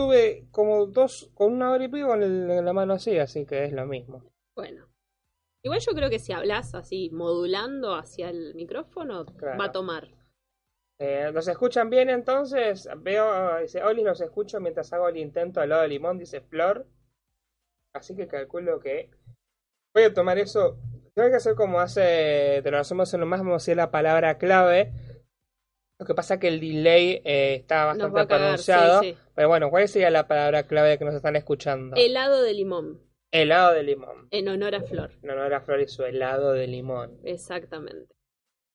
estuve como dos, con una hora y pico con el- la mano así, así que es lo mismo. Bueno. Igual yo creo que si hablas así, modulando hacia el micrófono, Claro. va a tomar. Eh, ¿Los escuchan bien entonces? Veo, dice, Oli, los escucho mientras hago el intento al lado de limón, dice Flor. Así que calculo que voy a tomar eso. Tengo que hacer como hace, te lo hacemos en lo más, vamos a decir la palabra clave. Lo que pasa es que el delay eh, está bastante cagar, pronunciado. sí, sí. Pero bueno, ¿cuál sería la palabra clave que nos están escuchando? Helado de limón, Helado de limón. en honor a Flor. En honor a Flor y su helado de limón. Exactamente.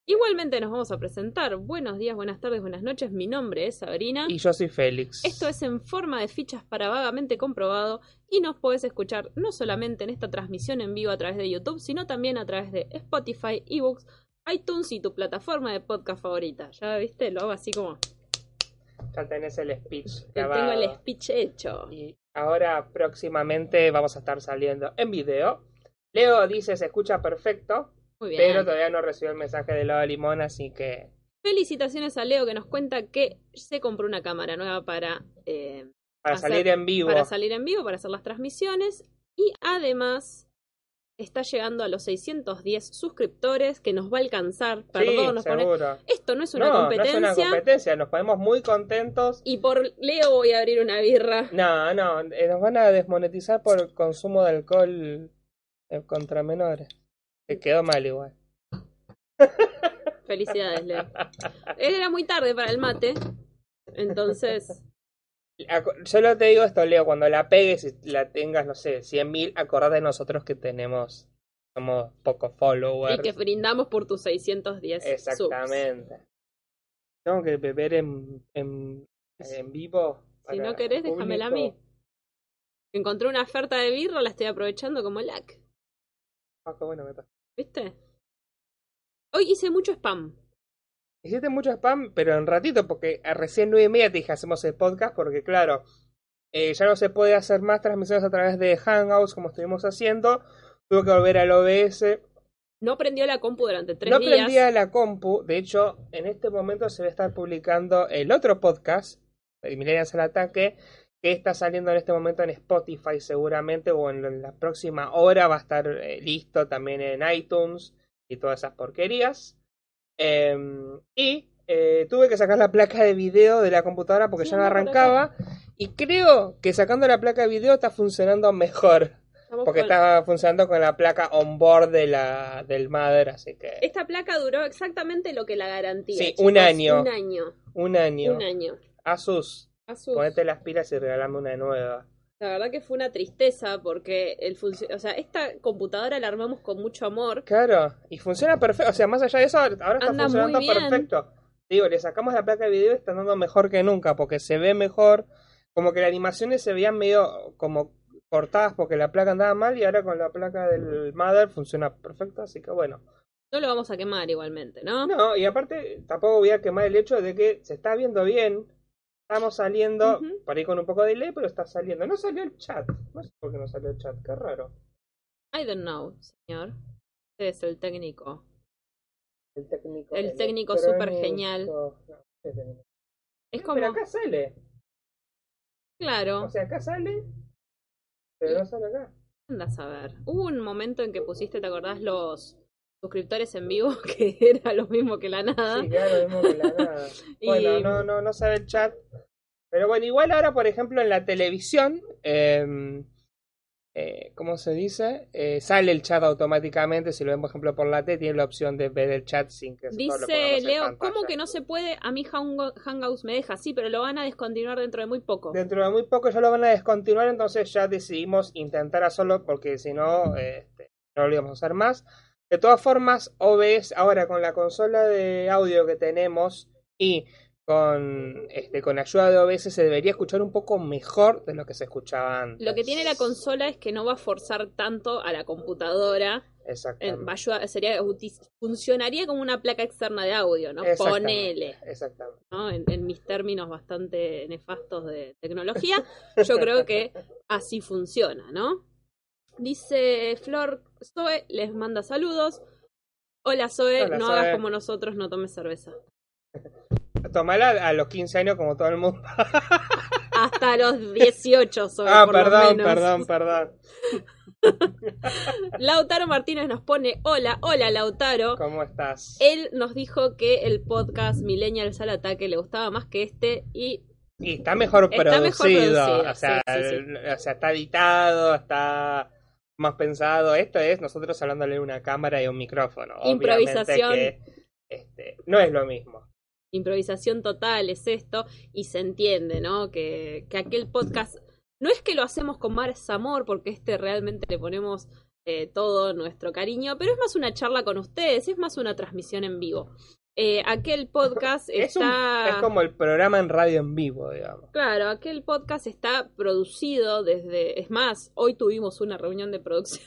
Igualmente nos vamos a presentar. Buenos días, buenas tardes, buenas noches. Mi nombre es Sabrina. Y yo soy Félix. Esto es en forma de fichas para vagamente comprobado y nos podés escuchar no solamente en esta transmisión en vivo a través de YouTube, sino también a través de Spotify, eBooks, iTunes y tu plataforma de podcast favorita. Ya viste, lo hago así como Ya tenés el speech grabado. tengo el speech hecho. Y ahora próximamente vamos a estar saliendo en video. Leo dice se escucha perfecto, Muy bien. pero todavía no recibió el mensaje de helado de limón, así que Felicitaciones a Leo que nos cuenta que se compró una cámara nueva para, eh, para Hacer- salir en vivo. para salir en vivo, para hacer las transmisiones y además está llegando a los 610 suscriptores que nos va a alcanzar. Perdón, sí, nos pone... Esto no es una no, competencia. no es una competencia, nos ponemos muy contentos. Y por Leo voy a abrir una birra. No, no, eh, nos van a desmonetizar por el consumo de alcohol eh, contra menores. Que quedó mal igual. Felicidades, Leo. Era muy tarde para el mate. Entonces, Solo te digo esto, Leo, cuando la pegues y la tengas, no sé, 100.000, acordate de nosotros que tenemos, somos pocos followers. y que brindamos por tus 610 subs. Exactamente. Tengo que beber en, en, en vivo. Si no querés, el déjamela a mí. Encontré una oferta de birra, la estoy aprovechando como lac. Ah, qué bueno. ¿Viste? Hoy hice mucho spam. Hiciste mucho spam, pero en ratito, porque a recién nueve y media te dije hacemos el podcast, porque claro, eh, ya no se puede hacer más transmisiones a través de Hangouts como estuvimos haciendo. Tuve que volver al OBS. No prendió la compu durante tres no días. prendía la compu. De hecho, en este momento se va a estar publicando el otro podcast, el Millennials al Ataque, que está saliendo en este momento en Spotify seguramente, o en, en la próxima hora va a estar eh, listo también en iTunes y todas esas porquerías. Em, y eh, tuve que sacar la placa de video de la computadora porque Sí, ya no arrancaba. Y creo que sacando la placa de video está funcionando mejor. Estamos Porque con- estaba funcionando con la placa on board de la, del Mother, así que Esta placa duró exactamente lo que la garantía. Sí, chicos. un año. Un año. un año. Un año. Asus, Asus. ponete las pilas y regalame una nueva. La verdad que fue una tristeza porque el o sea, esta computadora la armamos con mucho amor. Claro, y funciona perfecto. O sea, más allá de eso, ahora está Anda funcionando perfecto. Digo, le sacamos la placa de video y está andando mejor que nunca porque se ve mejor. Como que las animaciones se veían medio como cortadas porque la placa andaba mal y ahora con la placa del Mother funciona perfecto, así que bueno. No lo vamos a quemar igualmente, ¿no? No, y aparte tampoco voy a quemar el hecho de que se está viendo bien. Estamos saliendo, Ujú. por ahí con un poco de delay, pero está saliendo. No salió el chat. No sé por qué no salió el chat, qué raro. I don't know, señor. Usted es el técnico. El técnico. El técnico súper genial. Es No, como, Pero acá sale. claro, O sea, acá sale, pero no sale acá. anda a saber. Hubo un momento en que pusiste, ¿te acordás? Los suscriptores en vivo, que era lo mismo que la nada. Sí, claro, lo mismo que la nada. Y- Bueno, no, no, no sabe el chat. Pero bueno, igual ahora, por ejemplo, en la televisión, eh, eh, ¿cómo se dice? Eh, sale el chat automáticamente. Si lo ven, por ejemplo, por la T, tiene la opción de ver el chat sin que Dice pongamos en Leo. ¿cómo que no se puede? A mí Hang- Hangouts me deja, sí, pero lo van a descontinuar dentro de muy poco. Dentro de muy poco ya lo van a descontinuar, entonces ya decidimos intentar hacerlo porque si no, este, no lo íbamos a hacer más. De todas formas, OBS ahora con la consola de audio que tenemos y con, este, con ayuda de OBS se debería escuchar un poco mejor de lo que se escuchaba antes. Lo que tiene la consola es que no va a forzar tanto a la computadora. Exactamente. va a ayudar- sería, funcionaría como una placa externa de audio, ¿no? Exactamente, Ponele. Exactamente. ¿no? En, en mis términos bastante nefastos de tecnología, yo creo que así funciona, ¿no? Dice Flor, Zoe les manda saludos. Hola Zoe, Hola, no Zoe. hagas como nosotros, no tomes cerveza. tomala a los 15 años como todo el mundo. Hasta los 18 soy, ah, por lo perdón, menos. perdón, perdón. Lautaro Martínez nos pone, hola, hola Lautaro. ¿Cómo estás? Él nos dijo que el podcast Millennials al Ataque le gustaba más que este y Y está mejor Está producido. mejor producido, o, sea, sí, sí, sí. el- o sea, está editado, está más pensado. Esto es nosotros hablándole a una cámara y un micrófono. Improvisación. que, este, no es lo mismo. improvisación total es esto y se entiende, ¿no? Que, que aquel podcast no es que lo hacemos con más amor porque este realmente le ponemos eh, todo nuestro cariño, pero es más una charla con ustedes, es más una transmisión en vivo. Eh, aquel podcast Es, un- está... es como el programa en radio en vivo, digamos. Claro, aquel podcast está producido desde... Es más, hoy tuvimos una reunión de producción,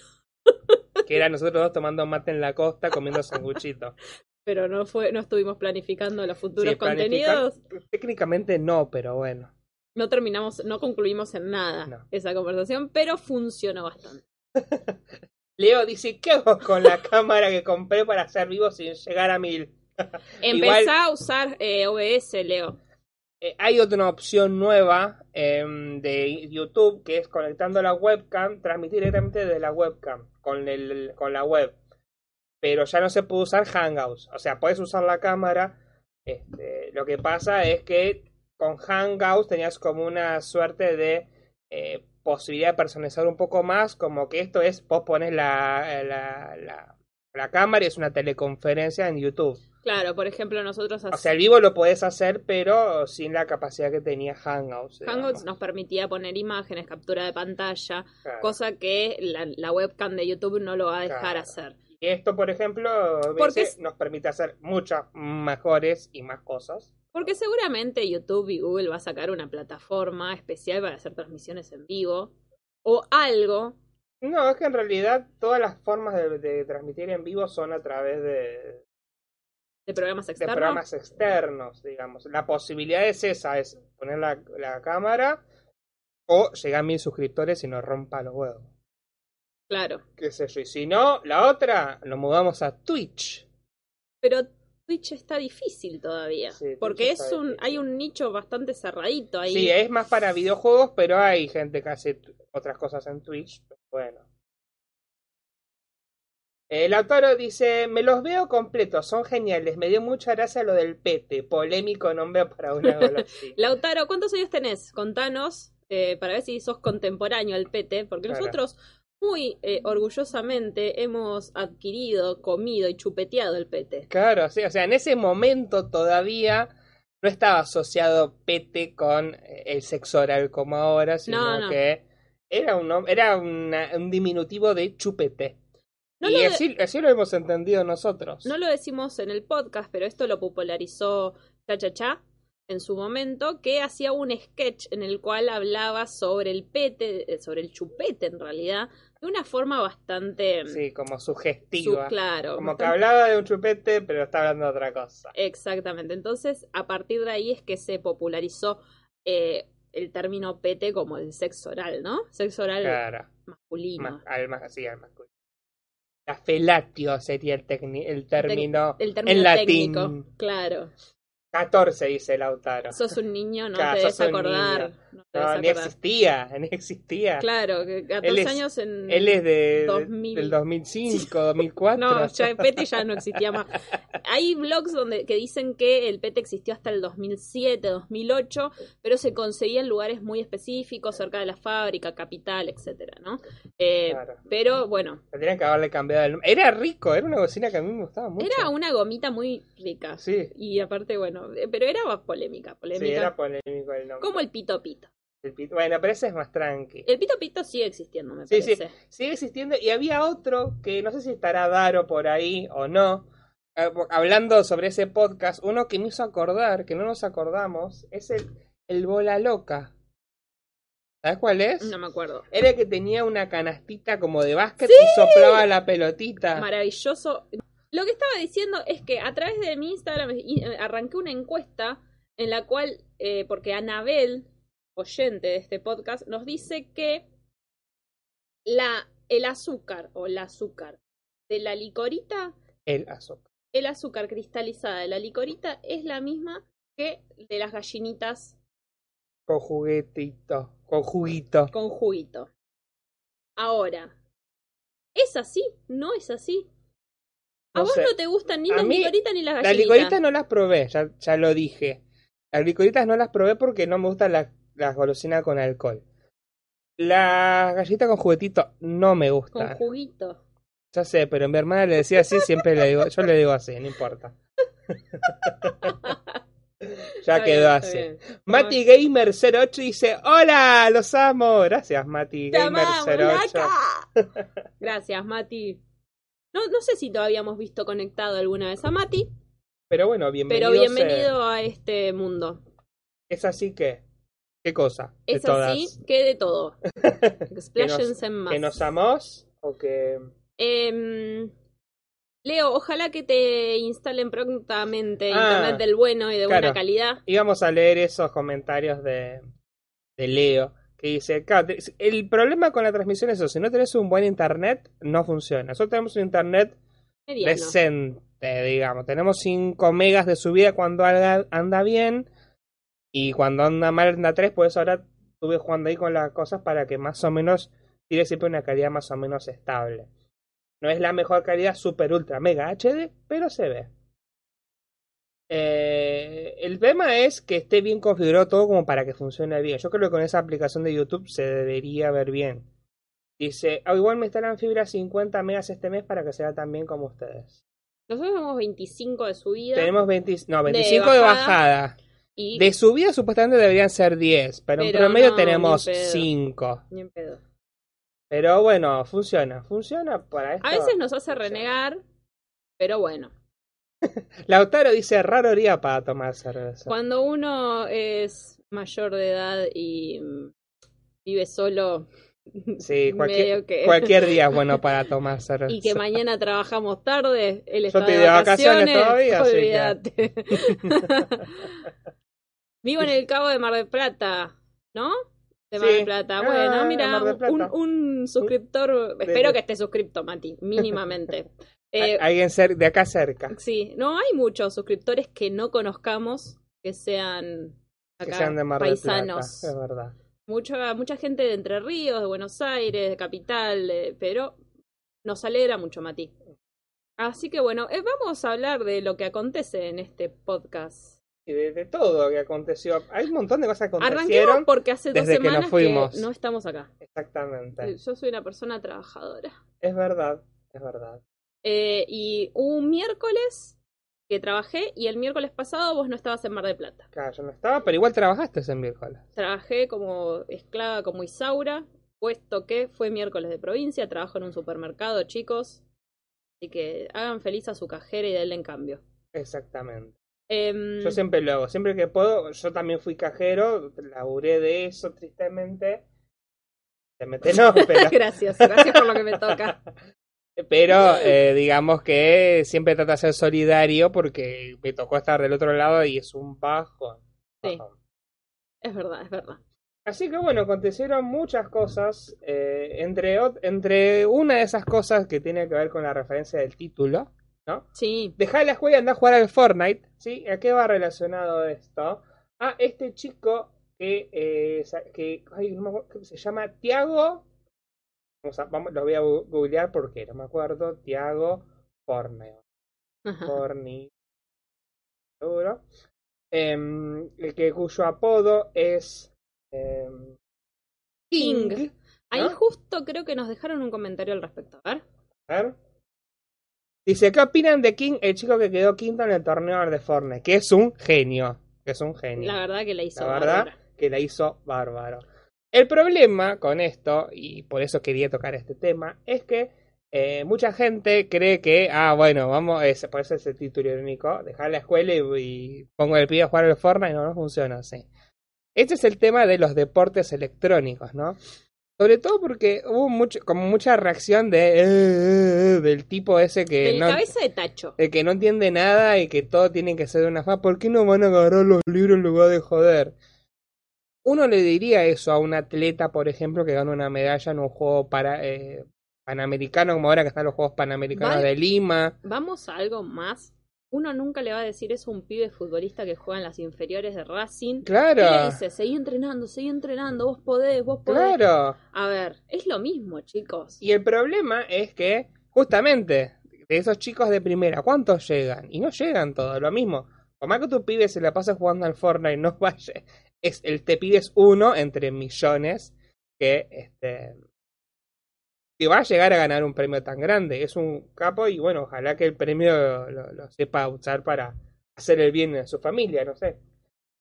Que era nosotros dos tomando mate en la costa comiendo sanguchito. pero no fue, no estuvimos planificando los futuros Sí, contenidos. Técnicamente no, pero bueno. No terminamos, no concluimos en nada No. esa conversación, pero funcionó bastante. Leo dice, ¿qué hago con la cámara que compré para hacer vivo sin llegar a mil? Empezá Igual- a usar eh, OBS, Leo. Eh, hay otra opción nueva em, de YouTube que es conectando la webcam, transmitir directamente desde la webcam con, el, con la web. Pero ya no se puede usar Hangouts. O sea, puedes usar la cámara. Este, lo que pasa es que con Hangouts tenías como una suerte de eh, posibilidad de personalizar un poco más. Como que esto es, vos pones la, la, la, la cámara y es una teleconferencia en YouTube. Claro, por ejemplo, nosotros O sea, el vivo lo podés hacer, pero sin la capacidad que tenía Hangouts. digamos. Hangouts nos permitía poner imágenes, captura de pantalla, Claro. cosa que la, la webcam de YouTube no lo va a dejar Claro. hacer. Y esto, por ejemplo, me Porque dice, es- nos permite hacer muchas mejores y más cosas. Porque seguramente YouTube y Google va a sacar una plataforma especial para hacer transmisiones en vivo o algo. No, es que en realidad todas las formas de, de transmitir en vivo son a través de, de programas de externos. programas externos, digamos. La posibilidad es esa, es poner la, la cámara o llegar a mil suscriptores y nos rompa los huevos. Claro. Qué sé yo. Y si no, la otra, lo mudamos a Twitch. Pero Twitch está difícil todavía. Sí, porque es un, difícil. hay un nicho bastante cerradito ahí. Sí, es más para videojuegos, pero hay gente que hace otras cosas en Twitch. pero Bueno. El autor dice, me los veo completos, son geniales, me dio mucha gracia lo del pete, polémico nombre para una golosina. Lautaro, ¿cuántos años tenés? Contanos eh, para ver si sos contemporáneo al pete, porque Claro. nosotros muy eh, orgullosamente hemos adquirido, comido y chupeteado el pete. Claro, sí, o sea, en ese momento todavía no estaba asociado pete con eh, el sexo oral como ahora, sino No, no. que era un, era una- un diminutivo de chupete. No y de- así, lo hemos entendido nosotros. No lo decimos en el podcast, pero esto lo popularizó Cha Cha Cha en su momento, que hacía un sketch en el cual hablaba sobre el pete, eh, sobre el chupete en realidad, de una forma bastante... Sí, como su- sugestiva. claro. Como que hablaba de un chupete, pero está hablando de otra cosa. Exactamente. Entonces, a partir de ahí es que se popularizó eh, el término pete como el sexo oral, ¿no? Sexo oral Claro. masculino. Más, al más, sí, al masculino. La felatio sería el, el término el término en latín. técnico. Claro. 14 dice Lautaro. Sos un niño, no Claro, te debes acordar. No te No, debes ni acordar. existía, ni existía. Claro, que 14 Él es- años en... Él es de, 2000. del 2005, 2004. No, ya el pete ya no existía más. Hay blogs donde que dicen que el pete existió hasta el 2007, 2008, pero se conseguía en lugares muy específicos, cerca de la fábrica, capital, etcétera, ¿no? Eh, Claro. Pero bueno, Tendrían que haberle cambiado el nombre. Era rico, era una bocina que a mí me gustaba mucho. era una gomita muy rica. Sí, Y aparte, bueno, pero era polémica, sí, polémica. era polémico el nombre. como el pito pito. El pito- Bueno, pero ese es más tranqui. El pito pito sigue existiendo, me Sí, sí. parece. sigue existiendo y había otro que no sé si estará Daro por ahí o no. eh, Hablando sobre ese podcast, uno que me hizo acordar, que no nos acordamos, es el, el Bola Loca. ¿Sabes cuál es? No me acuerdo. Era el que tenía una canastita como de básquet y soplaba la pelotita. maravilloso. Lo que estaba diciendo es que a través de mi Instagram eh, arranqué una encuesta en la cual, eh, porque Anabel, oyente de este podcast, nos dice que la, el azúcar o el azúcar de la licorita, El azúcar. el azúcar cristalizada de la licorita es la misma que de las gallinitas Con juguetito, con juguito. con juguito. Ahora, ¿es así? ¿No es así? ¿A vos sé. no te gustan ni A las mí, licoritas ni las Las gallinitas? licoritas no las probé, ya, ya lo dije. Las licoritas no las probé porque no me gustan las, las golosinas con alcohol. Las galletitas con juguetito no me Con gustan. juguito. Ya sé, pero mi hermana le decía así, siempre le digo, yo le digo así, no importa. ya Está quedó bien, así. bien. Mati Gamer 08 dice, hola, los amo. Gracias, Mati Te Gamer amamos, 08. Laca. Gracias, Mati. No, no sé si todavía hemos visto conectado alguna vez a Mati, Pero bueno, bienvenido. pero bienvenido a este mundo. Es así que, ¿qué cosa? De Es todas. así que de todo. Expláyense en más. ¿Que nos amamos o que...? Em, Leo, ojalá que te instalen prontamente Ah, internet del bueno y de buena calidad. íbamos a leer esos comentarios de, de Leo que dice, "Claro, el problema con la transmisión es eso, si no tenés un buen internet, no funciona. Nosotros tenemos un internet Mediano. decente, digamos. Tenemos 5 megas de subida cuando anda, anda bien y cuando anda mal anda 3, pues ahora estuve jugando ahí con las cosas para que más o menos tire siempre una calidad más o menos estable. No es la mejor calidad super ultra mega HD, pero se ve. Eh, el tema es que esté bien configurado todo como para que funcione bien. Yo creo que con esa aplicación de YouTube se debería ver bien. Dice, "Ah, igual me instalan fibra 50 megas este mes para que sea tan bien como ustedes. Nosotros tenemos 25 de subida Tenemos 20, no, 25 de bajada. bajada. y De subida supuestamente deberían ser 10, pero, en promedio no, tenemos ni en pedo. 5. ni en pedo. Pero bueno, funciona, funciona para esto. A veces nos hace funciona. renegar, pero bueno. Lautaro dice, raro día para tomar cerveza. Cuando uno es mayor de edad y mm, vive solo, Sí, cualquier, medio que- cualquier día es bueno para tomar cerveza. y que mañana trabajamos tarde, él está estoy de vacaciones vacaciones, todavía, que- olvídate. Vivo en el Cabo de Mar del Plata, ¿no? De Mar Sí. del Plata. Ah, Bueno, mira, del Plata. un, un suscriptor, espero que esté suscripto, Mati, mínimamente. Eh, Alguien de acá cerca. sí, no hay muchos suscriptores que no conozcamos que sean Que de Mar paisanos. Plata, es verdad. Mucha, mucha gente de Entre Ríos, de Buenos Aires, de Capital, eh, pero nos alegra mucho, Mati. Así que bueno, eh, vamos a hablar de lo que acontece en este podcast. Y de, de todo que aconteció. Hay un montón de cosas que Arranquemos acontecieron. porque hace dos desde que nos semanas fuimos. no estamos acá. Exactamente. Yo soy una persona trabajadora. Es verdad, es verdad. Eh, y un miércoles que trabajé y el miércoles pasado vos no estabas en Mar del Plata. Claro, yo no estaba, pero igual trabajaste ese miércoles. Trabajé como esclava, como Isaura, puesto que fue miércoles de provincia, trabajo en un supermercado, chicos. Así que hagan feliz a su cajera y denle en cambio. Exactamente. Em, Yo siempre lo hago, siempre que puedo. Yo también fui cajero, laburé de eso tristemente. Te mete no, pero, gracias, gracias por lo que me toca. pero eh, digamos que siempre trata de ser solidario porque me tocó estar del otro lado y es un bajo. Sí. Es verdad, es verdad. Así que bueno, acontecieron muchas cosas, eh, entre, entre una de esas cosas que tiene que ver con la referencia del título, ¿no? Sí, Dejar la escuela y andar a jugar al Fortnite, ¿sí? ¿A qué va relacionado esto? A este chico que, eh, que, ay, no me acuerdo, ¿cómo se llama Tiago, vamos a- vamos, voy a googlear porque no me acuerdo, Tiago Forneo, Ajá. Forni, seguro, Em, el que cuyo apodo es em, King. King, Ahí ¿no? justo creo que nos dejaron un comentario al respecto. A ver. A ver. Dice, ¿qué opinan de King, el chico que quedó quinto en el torneo de Fortnite? Que es un genio. Que es un genio. La verdad que la hizo. La verdad bárbara. que la hizo bárbaro. El problema con esto, y por eso quería tocar este tema, es que eh, mucha gente cree que, ah, bueno, vamos, es, por eso es el título irónico, dejar la escuela y, y pongo el pibe a jugar al Fortnite, no, no funciona así. Este es el tema de los deportes electrónicos, ¿no? Sobre todo porque hubo mucho, como mucha reacción de, eh, eh, del tipo ese que El no, cabeza de tacho. el que no entiende nada y que todo tiene que ser de una forma. ¿Por qué no van a agarrar los libros en lugar de joder? Uno le diría eso a un atleta, por ejemplo, que gana una medalla en un juego para, eh, panamericano, como ahora que están los Juegos Panamericanos Vale. de Lima. Vamos a algo más uno nunca le va a decir eso a un pibe futbolista que juega en las inferiores de Racing. Claro. ¿Qué le dice? Seguí entrenando, seguí entrenando, vos podés, vos podés. Claro. A ver, es lo mismo, chicos. Y el problema es que, justamente, de esos chicos de primera, ¿cuántos llegan? Y no llegan todos, lo mismo. Por más que tu pibe se la pasa jugando al Fortnite, no vaya. Es, el te pibe es uno entre millones que este que va a llegar a ganar un premio tan grande. Es un capo y bueno, ojalá que el premio lo, lo sepa usar para hacer el bien a su familia, no sé.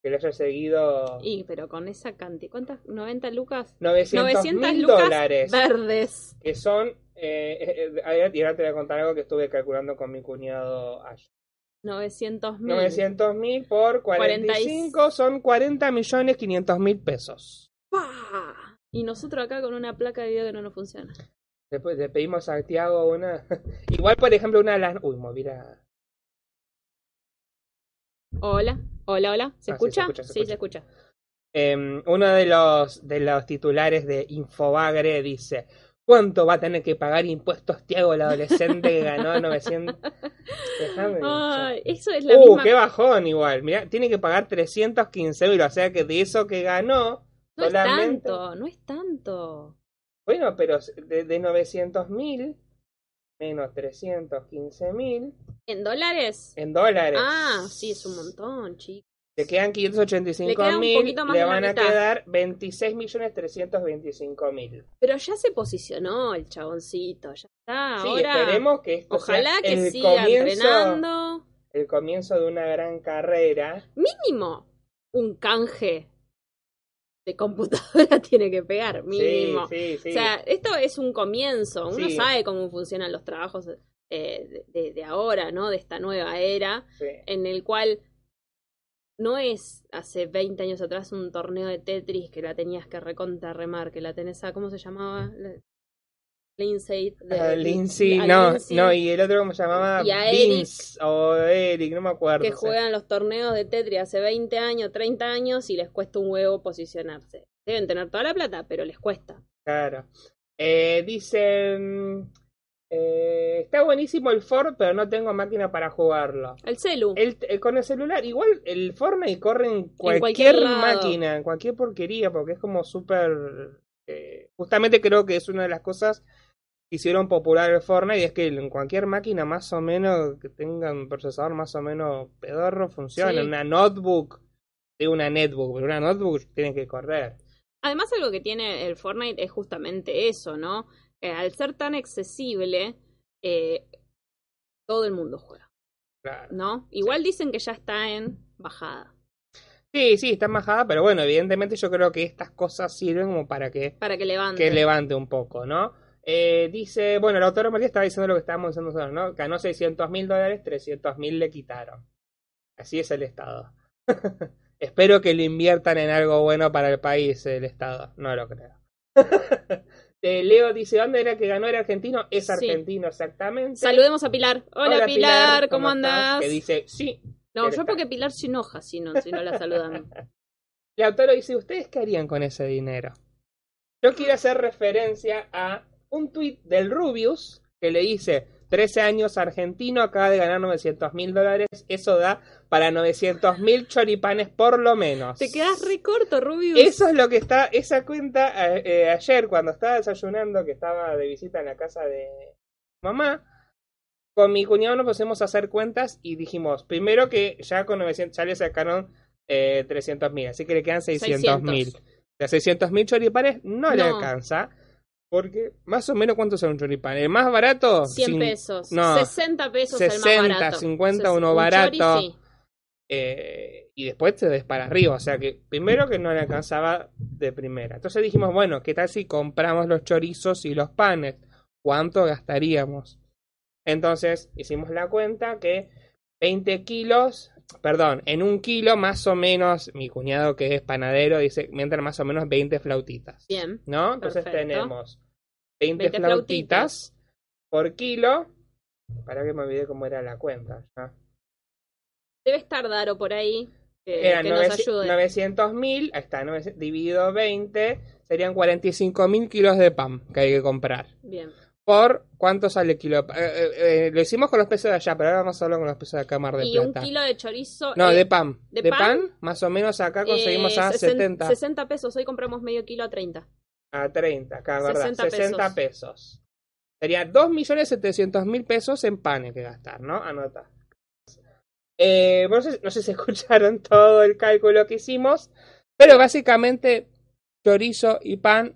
Que lo haya seguido Y, pero con esa cantidad, ¿cuántas? ¿90 lucas? 900 900 mil lucas dólares. verdes. que son eh, eh, eh, y ahora te voy a contar algo que estuve calculando con mi cuñado ayer. 900 mil. 900 mil por 45 son 40 millones 500 mil pesos. ¡Pah! Y nosotros acá con una placa de video que no nos funciona. Después le pedimos a Santiago una. Igual, por ejemplo, una de las. Uy, mira. Hola, hola, hola. ¿Se Ah, sí, se escucha? se Sí, se escucha. Em, uno de los, de los titulares de Infobagre dice: ¿Cuánto va a tener que pagar impuestos Tiago, el adolescente que ganó 900? Déjame. Ay, eso es la Uh, misma. qué bajón igual. Mira, tiene que pagar 315 euros. O sea que de eso que ganó, No es tanto, no es tanto. Bueno, pero de, de 900 mil menos 315 mil ¿En dólares? en dólares. Ah, sí, es un montón, chicos. Le quedan 585 Le queda un mil. Le van a quedar 26 millones 325 mil. Pero ya se posicionó el chaboncito, ya está. Sí, Ahora, esperemos que esto ojalá sea que el siga comienzo, entrenando. el comienzo de una gran carrera. Mínimo, un canje de computadora tiene que pegar, mínimo. Sí, sí, sí. O sea, esto es un comienzo. Uno sabe cómo funcionan los trabajos eh, de, de- ahora, ¿no? De esta nueva era, en el cual no es hace 20 años atrás un torneo de Tetris que la tenías que recontra remar, que la tenés a, ¿cómo se llamaba? La- Lindsay. de- A Lindsay, a no, Lindsay, no, y el otro como se llamaba Y a Vince o Eric, no me acuerdo. que juegan los torneos de Tetris hace 20 años, 30 años y les cuesta un huevo posicionarse. Deben tener toda la plata, pero les cuesta. Claro. Eh, dicen. Eh, está buenísimo el Ford, pero no tengo máquina para jugarlo. El celu. El, el- con el celular, igual el Fortnite corre en cualquier, máquina, en cualquier porquería, porque es como súper. eh, justamente creo que es una de las cosas que hicieron popular el Fortnite, y es que en cualquier máquina más o menos que tenga un procesador más o menos pedorro funciona. Sí. Una notebook, de una netbook, pero una notebook tiene que correr. Además, algo que tiene el Fortnite es justamente eso, ¿no? Eh, al ser tan accesible, eh, todo el mundo juega, Claro. ¿no? Igual dicen que ya está en bajada, Sí, sí, está en bajada, pero bueno, evidentemente yo creo que estas cosas sirven como para que, para que levante. que levante un poco, ¿no? Eh, dice, bueno, el autor María estaba diciendo lo que estábamos diciendo nosotros, ¿no? Ganó 600 mil dólares, 300 mil le quitaron. Así es el Estado. Espero que lo inviertan en algo bueno para el país, el Estado. No lo creo. Eh, Leo dice, ¿dónde era que ganó? ¿Era argentino? Es Sí. argentino, exactamente. Saludemos a Pilar. Hola, Pilar, ¿cómo, andás? Que dice, sí. No, yo porque Pilar se enoja si no, si no la saludan. El autor dice, ¿ustedes qué harían con ese dinero? Yo quiero hacer referencia a un tuit del Rubius que le dice, 13 años argentino, acaba de ganar 900 mil dólares, eso da para 900 mil choripanes por lo menos. Te quedas re corto, Rubius. Eso es lo que está, esa cuenta, eh, ayer cuando estaba desayunando, que estaba de visita en la casa de mamá, con mi cuñado nos pusimos a hacer cuentas y dijimos, primero que ya con 900, ya le sacaron eh, 300 mil, así que le quedan 600 mil. 600. De 600 mil choripanes no, le No. alcanza, porque más o menos cuánto sale un choripán. El más barato, 100 cin- pesos. no, 60 pesos el 60, más barato. 50 Ses- uno un barato. chori, sí. eh, y después te des para arriba. O sea que primero que no le alcanzaba de primera. Entonces dijimos, bueno, ¿qué tal si compramos los chorizos y los panes? ¿Cuánto gastaríamos? Entonces hicimos la cuenta que 20 kilos, perdón, en un kilo más o menos, mi cuñado que es panadero dice, me entran más o menos 20 flautitas. Bien. ¿No? Entonces Perfecto. tenemos 20, 20 flautitas por kilo. Para que me olvidé cómo era la cuenta. ya. Debe estar Daro por ahí. Que, Eran que nos ayude. 900 mil, está, 900 dividido 20, serían 45 mil kilos de pan que hay que comprar. Bien. Por cuánto sale el kilo. Eh, eh, eh, lo hicimos con los pesos de allá, pero ahora vamos a hablar con los pesos de acá, Mar de Y un Plata. kilo de chorizo. No, eh, de pan. ¿de De, pan? pan? más o menos acá conseguimos eh, a sesen- 70. 60 pesos. Hoy compramos medio kilo a 30. A 30, acá, ¿verdad? 60 60 pesos. Sería 2.700.000 pesos en panes que gastar, ¿no? Anota. Eh, no, sé, no sé si escucharon todo el cálculo que hicimos, pero básicamente chorizo y pan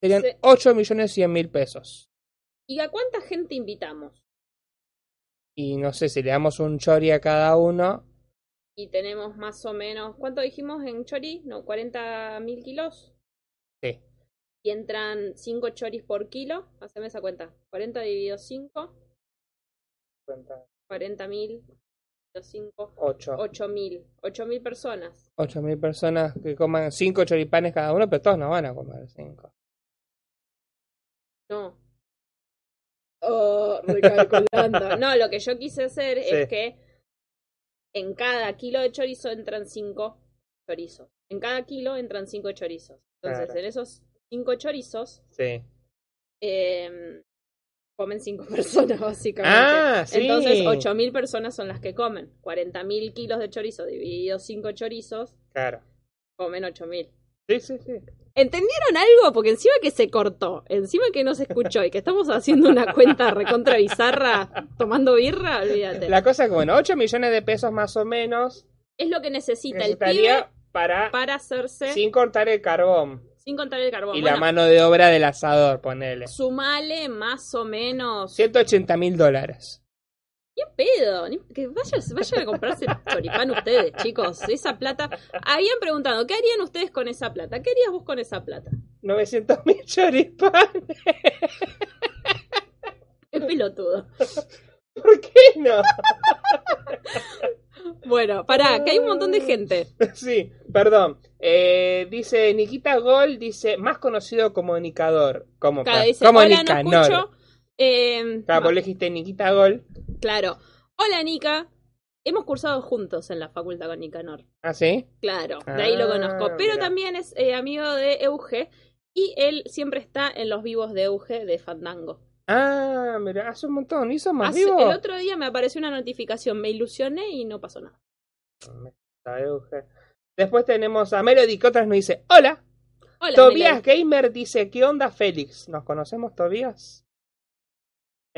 serían Sí. 8.100.000 pesos. ¿Y a cuánta gente invitamos? Y no sé si le damos un chori a cada uno. Y tenemos más o menos. ¿Cuánto dijimos en chori? No, 40 mil kilos. Sí. Y entran 5 choris por kilo. Haceme esa cuenta. 40 dividido 5. 40 mil. 5. 8. 8 mil. 8 mil personas. 8.000 personas que coman 5 choripanes cada uno, pero todos no van a comer 5. No. Oh, recalculando. no, lo que yo quise hacer Sí. es que en cada kilo de chorizo entran 5 chorizos. En cada kilo entran 5 chorizos. Entonces, Claro. en esos 5 chorizos Sí. eh, comen 5 personas, básicamente. Ah, sí. Entonces, 8.000 personas son las que comen. 40.000 kilos de chorizo divididos 5 chorizos, Claro. comen 8.000. Sí, sí, sí. ¿Entendieron algo? Porque encima que se cortó, encima que no se escuchó y que estamos haciendo una cuenta recontra bizarra tomando birra, olvídate. La cosa es que, bueno, 8 millones de pesos más o menos Es lo que necesita el pibe necesitaría para, para hacerse sin, sin cortar el carbón contar el carbón. y bueno, la mano de obra del asador, ponele. sumale más o menos. 180 mil dólares. ¿Qué pedo? Ni- Que vayan, vayan a comprarse choripán ustedes, chicos. Esa plata. Habían preguntado, ¿qué harían ustedes con esa plata? ¿Qué harías vos con esa plata? 900 mil choripanes. Es pelotudo. ¿Por qué no? Bueno, pará, que hay un montón de gente. sí, perdón. Eh, dice Nikita Gol, dice más conocido como Nicador. Como, Cada dice, como hola, no escucho. Eh, Claro, vos le dijiste Nikita Gol. Claro. Hola, Nika. Hemos cursado juntos en la facultad con Nicanor. ¿Ah, sí? Claro, de ahí lo Ah, conozco. Pero mira. también es eh, amigo de Euge. Y él siempre está en los vivos de Euge de Fandango. Ah, mira, hace un montón. ¿Hizo más Hace- vivo? el otro día me apareció una notificación, me ilusioné y no pasó nada. Euge. Después tenemos a Melody que otras nos dice, hola. Hola, Tobias Melanie. Gamer dice, ¿qué onda Félix? ¿Nos conocemos Tobías?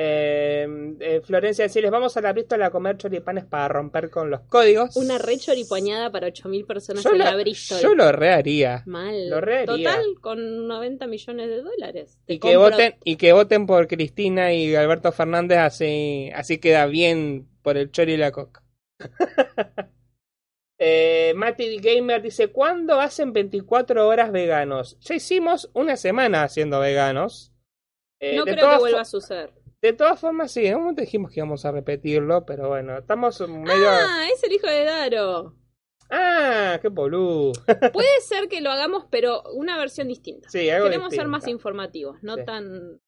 Eh, eh, Florencia dice, les vamos a la Bristol a comer choripanes para romper con los códigos. Una re choripoñada para 8.000 personas yo, en la- la Bristol. yo lo reharía. Mal. lo re haría. Total, con 90 millones de dólares. Te Y que, voten, y que voten por Cristina y Alberto Fernández, así, así queda bien por el chori y la coca. eh, Mati Gamer dice, ¿cuándo hacen 24 horas veganos? Ya hicimos una semana haciendo veganos. Eh, No creo que vuelva a suceder. De todas formas, sí, en un momento dijimos que íbamos a repetirlo, pero bueno, estamos medio... Ah, es el hijo de Daro. ¡Ah! ¡Qué boludo! Puede ser que lo hagamos, pero una versión distinta. Sí, algo Queremos ser más informativos, no Sí. tan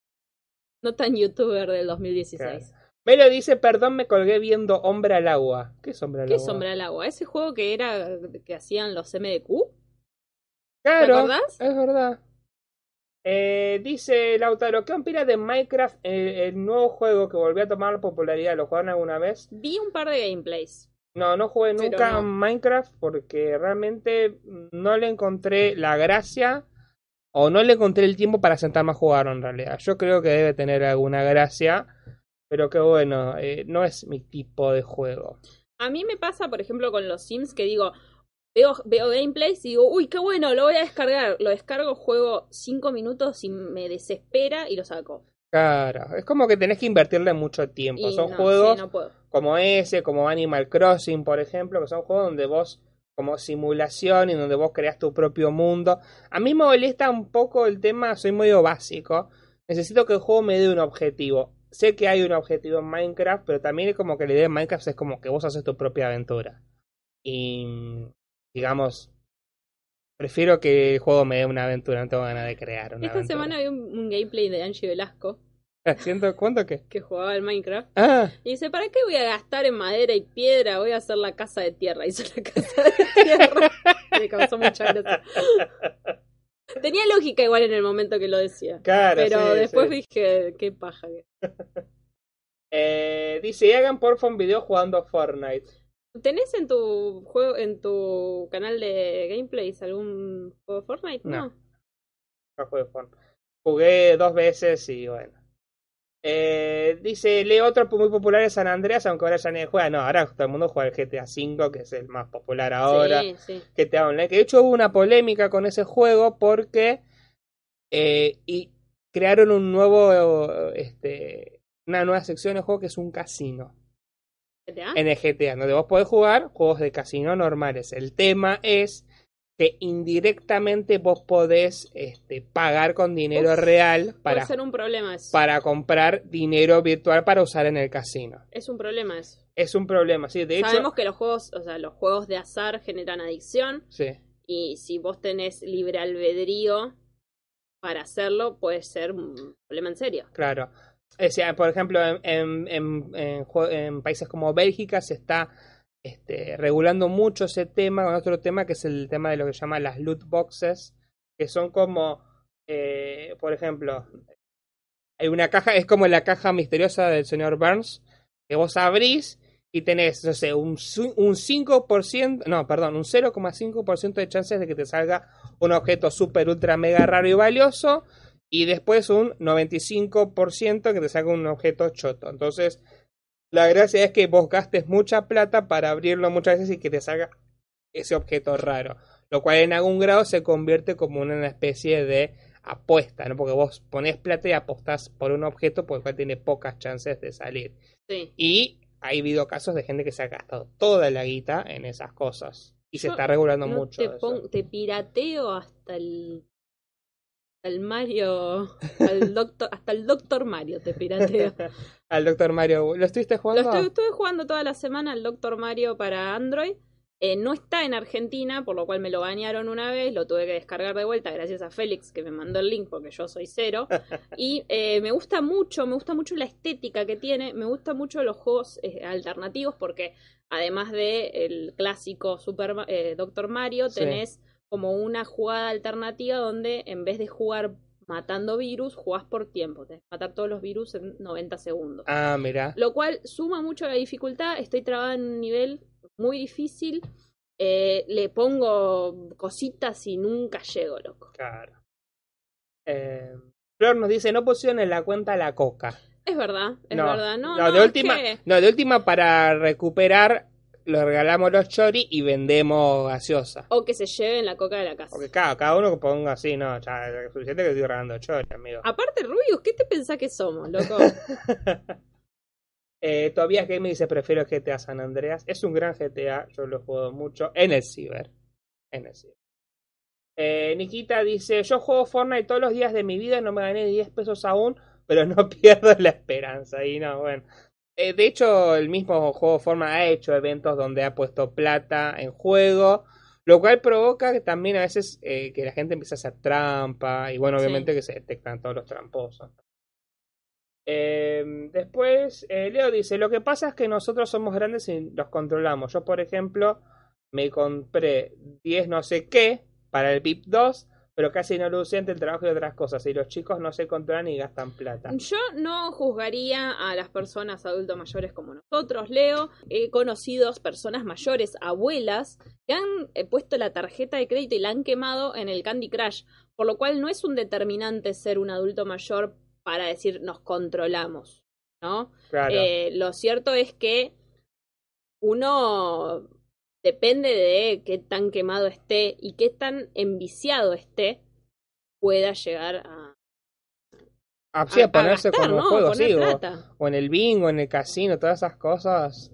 no tan youtuber del 2016. Melo dice, perdón, me colgué viendo Hombre al Agua. ¿Qué es Hombre al ¿Qué Agua? es Sombra al Agua? Ese juego que era que hacían los MDQ. Claro, acordás? es verdad. Eh, dice Lautaro, ¿qué opina de Minecraft, eh, el nuevo juego que volvió a tomar popularidad? ¿Lo jugaron alguna vez? Vi un par de gameplays. No, no jugué nunca no. Minecraft porque realmente no le encontré la gracia o no le encontré el tiempo para sentarme a jugar en realidad. Yo creo que debe tener alguna gracia, pero que bueno, eh, no es mi tipo de juego. A mí me pasa, por ejemplo, con los Sims que digo, veo, veo gameplays y digo, uy, qué bueno, lo voy a descargar. Lo descargo, juego cinco minutos y me desespera y lo saco. Claro, es como que tenés que invertirle mucho tiempo. Y Son no, juegos sí, no puedo. como ese, como Animal Crossing, por ejemplo, que son juegos donde vos, como simulación y donde vos creas tu propio mundo. A mí me molesta un poco el tema, soy medio básico. Necesito que el juego me dé un objetivo. Sé que hay un objetivo en Minecraft, pero también es como que la idea de Minecraft es como que vos haces tu propia aventura. Y, digamos, prefiero que el juego me dé una aventura, no tengo ganas de crear una Esta aventura. semana vi un, un gameplay de Angie Velasco ¿Siento cuánto que? que jugaba al Minecraft. Ah, Y dice, ¿para qué voy a gastar en madera y piedra? Voy a hacer la casa de tierra. Hizo la casa de tierra. Me causó mucha gracia. Tenía lógica igual en el momento que lo decía. Claro, Pero sí, después sí. dije, qué paja. Eh, dice, hagan porfa un video jugando Fortnite. ¿Tenés en tu juego, en tu canal de gameplays algún juego de Fortnite? No. No. No jugué Fortnite. Jugué dos veces y bueno. Eh, dice, lee otro muy popular de San Andreas, aunque ahora ya nadie juega. No, ahora todo el mundo juega el GTA V, que es el más popular ahora. Sí, sí. GTA Online. Que de hecho hubo una polémica con ese juego porque eh, y crearon un nuevo, este, una nueva sección de juego que es un casino ¿GTA? en el GTA, donde vos podés jugar juegos de casino normales. El tema es que indirectamente vos podés este, pagar con dinero Uf, real para, ser un problema eso. para comprar dinero virtual para usar en el casino. Es un problema eso. Es un problema, sí. De hecho, Sabemos que los juegos, o sea, los juegos de azar generan adicción sí. y si vos tenés libre albedrío para hacerlo, puede ser un problema en serio. Claro. Sea, por ejemplo, en, en, en, en países como Bélgica se está este, regulando mucho ese tema con otro tema que es el tema de lo que se llama las loot boxes, que son como, eh, por ejemplo, hay una caja, es como la caja misteriosa del señor Burns, que vos abrís y tenés, no sé, un, un 5%, no, perdón, un 0,5% de chances de que te salga un objeto super, ultra, mega raro y valioso, y después un 95% que te salga un objeto choto. Entonces, la gracia es que vos gastes mucha plata para abrirlo muchas veces y que te salga ese objeto raro, lo cual en algún grado se convierte como una especie de apuesta, ¿no? Porque vos pones plata y apostás por un objeto por el cual tiene pocas chances de salir. Sí. Y ha habido casos de gente que se ha gastado toda la guita en esas cosas. Y se está regulando No mucho. te, eso. te pirateo hasta el al Mario, al doctor, hasta el Doctor Mario te pirateo. Al Doctor Mario, ¿lo estuviste Lo jugando? estoy, estuve jugando toda la semana al Doctor Mario para Android. Eh, no está en Argentina, por lo cual me lo bañaron una vez, lo tuve que descargar de vuelta gracias a Félix que me mandó el link porque yo soy cero. Y eh, me gusta mucho, me gusta mucho la estética que tiene, me gusta mucho los juegos eh, alternativos porque además de el clásico Super Doctor Mario, Sí. Como una jugada alternativa donde en vez de jugar matando virus, jugás por tiempo, tenés que matar todos los virus en 90 segundos. Ah, mira. Lo cual suma mucho la dificultad. Estoy trabada en un nivel muy difícil. Eh, le pongo cositas y nunca llego, loco. Claro. Eh, Flor nos dice, no pusieron en la cuenta la coca. Es verdad, es no, verdad. No, no, no, de última, que- no, de última para recuperar, lo regalamos los chori y vendemos gaseosa. O que se lleven la coca de la casa. Porque cada, cada uno que ponga así, no, ya es suficiente que estoy regalando chori, amigo. Aparte, Rubius, ¿qué te pensás que somos, loco? Eh, Tobias Game dice, prefiero GTA San Andreas. Es un gran GTA, yo lo juego mucho en el ciber. En el ciber. Eh, Nikita dice, yo juego Fortnite todos los días de mi vida, no me gané 10 pesos aún, pero no pierdo la esperanza. Y no, bueno. Eh, de hecho, el mismo juego Fortnite ha hecho eventos donde ha puesto plata en juego, lo cual provoca que también a veces eh, que la gente empiece a hacer trampa y bueno, Sí. obviamente que se detectan todos los tramposos. Eh, después, eh, Leo dice, lo que pasa es que nosotros somos grandes y los controlamos. Yo, por ejemplo, me compré 10 no sé qué para el VIP 2, pero casi no lo entre el trabajo y otras cosas. Y los chicos no se controlan y gastan plata. Yo no juzgaría a las personas adultos mayores como nosotros, Leo. He conocido personas mayores, abuelas, que han eh, puesto la tarjeta de crédito y la han quemado en el Candy Crush, por lo cual no es un determinante ser un adulto mayor para decir nos controlamos, ¿no? Claro. Eh, lo cierto es que uno depende de qué tan quemado esté y qué tan enviciado esté, pueda llegar a, Ah, sí, a, a ponerse gastar, con un ¿no? juego, Poner sí, o, en el bingo, en el casino, todas esas cosas.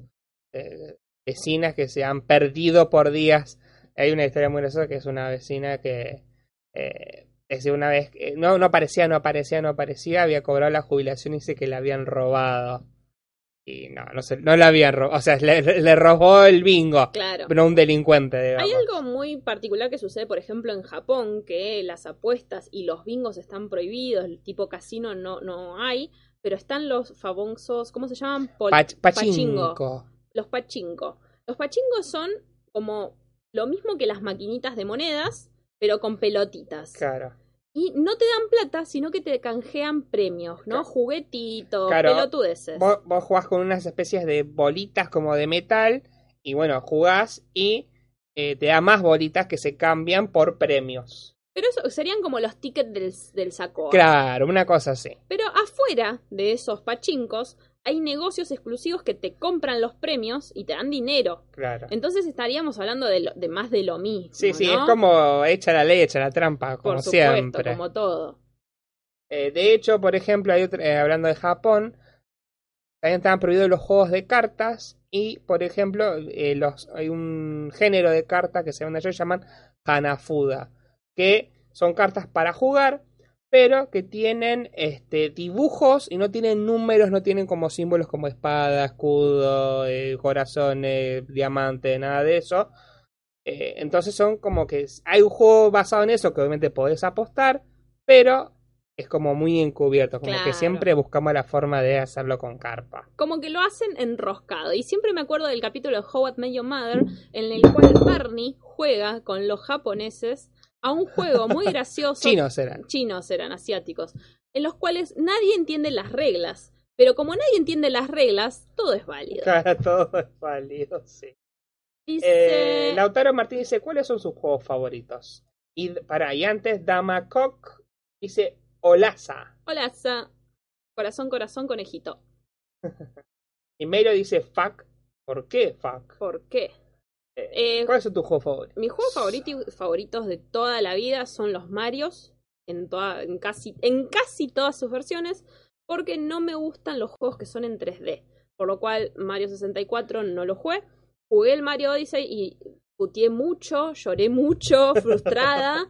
eh, vecinas que se han perdido por días. Hay una historia muy graciosa que es una vecina que eh, es una vez, que- no, no aparecía, no aparecía, no aparecía, había cobrado la jubilación y dice que la habían robado. Y no, no, se, no la habían robado, o sea, le, le robó el bingo, Claro. pero un delincuente, digamos. Hay algo muy particular que sucede, por ejemplo, en Japón, que las apuestas y los bingos están prohibidos, el tipo casino no, no hay, pero están los famosos, ¿cómo se llaman? Pol- Pach- pachinko. Los pachinko. Los pachingos son como lo mismo que las maquinitas de monedas, pero con pelotitas. Claro. Y no te dan plata, sino que te canjean premios, ¿no? Claro. Juguetitos, Claro. pelotudeces. Vos, vos jugás con unas especies de bolitas como de metal y bueno, jugás y eh, te da más bolitas que se cambian por premios. Pero eso serían como los tickets del, del saco. Claro, una cosa así. Pero afuera de esos pachincos hay negocios exclusivos que te compran los premios y te dan dinero. Claro. Entonces estaríamos hablando de, lo- de más de lo mismo. Sí, sí, ¿no? es como echa la ley, echa la trampa, como Por supuesto, siempre. como todo. Eh, de hecho, por ejemplo, hay otro- eh, hablando de Japón, también estaban prohibidos los juegos de cartas y, por ejemplo, eh, los, hay un género de cartas que se llaman, ellos llaman Hanafuda, que son cartas para jugar, pero que tienen este, dibujos y no tienen números, no tienen como símbolos como espada, escudo, eh, corazón, eh, diamante, nada de eso. Eh, entonces son como que hay un juego basado en eso que obviamente podés apostar, pero es como muy encubierto, como que siempre buscamos la forma de hacerlo con carpa. Como que lo hacen enroscado. Y siempre me acuerdo del capítulo de How I Met Your Mother, en el cual Barney juega con los japoneses a un juego muy gracioso. Chinos eran. chinos eran asiáticos, en los cuales nadie entiende las reglas. Pero como nadie entiende las reglas, todo es válido. Claro, todo es válido, sí. Dice, Eh, Lautaro Martín dice, ¿cuáles son sus juegos favoritos? Y para, y antes Dama Cock dice Olaza. hola, Sa. corazón, corazón, conejito. Y Melo dice fuck. ¿Por qué fuck? ¿Por qué? Eh, ¿Cuáles son tus juegos favoritos? Mis juegos favoritos de toda la vida son los Marios, en, toda, en, casi, en casi todas sus versiones, porque no me gustan los juegos que son en 3D. Por lo cual, Mario 64 no lo jugué. Jugué el Mario Odyssey y puteé mucho, lloré mucho, frustrada,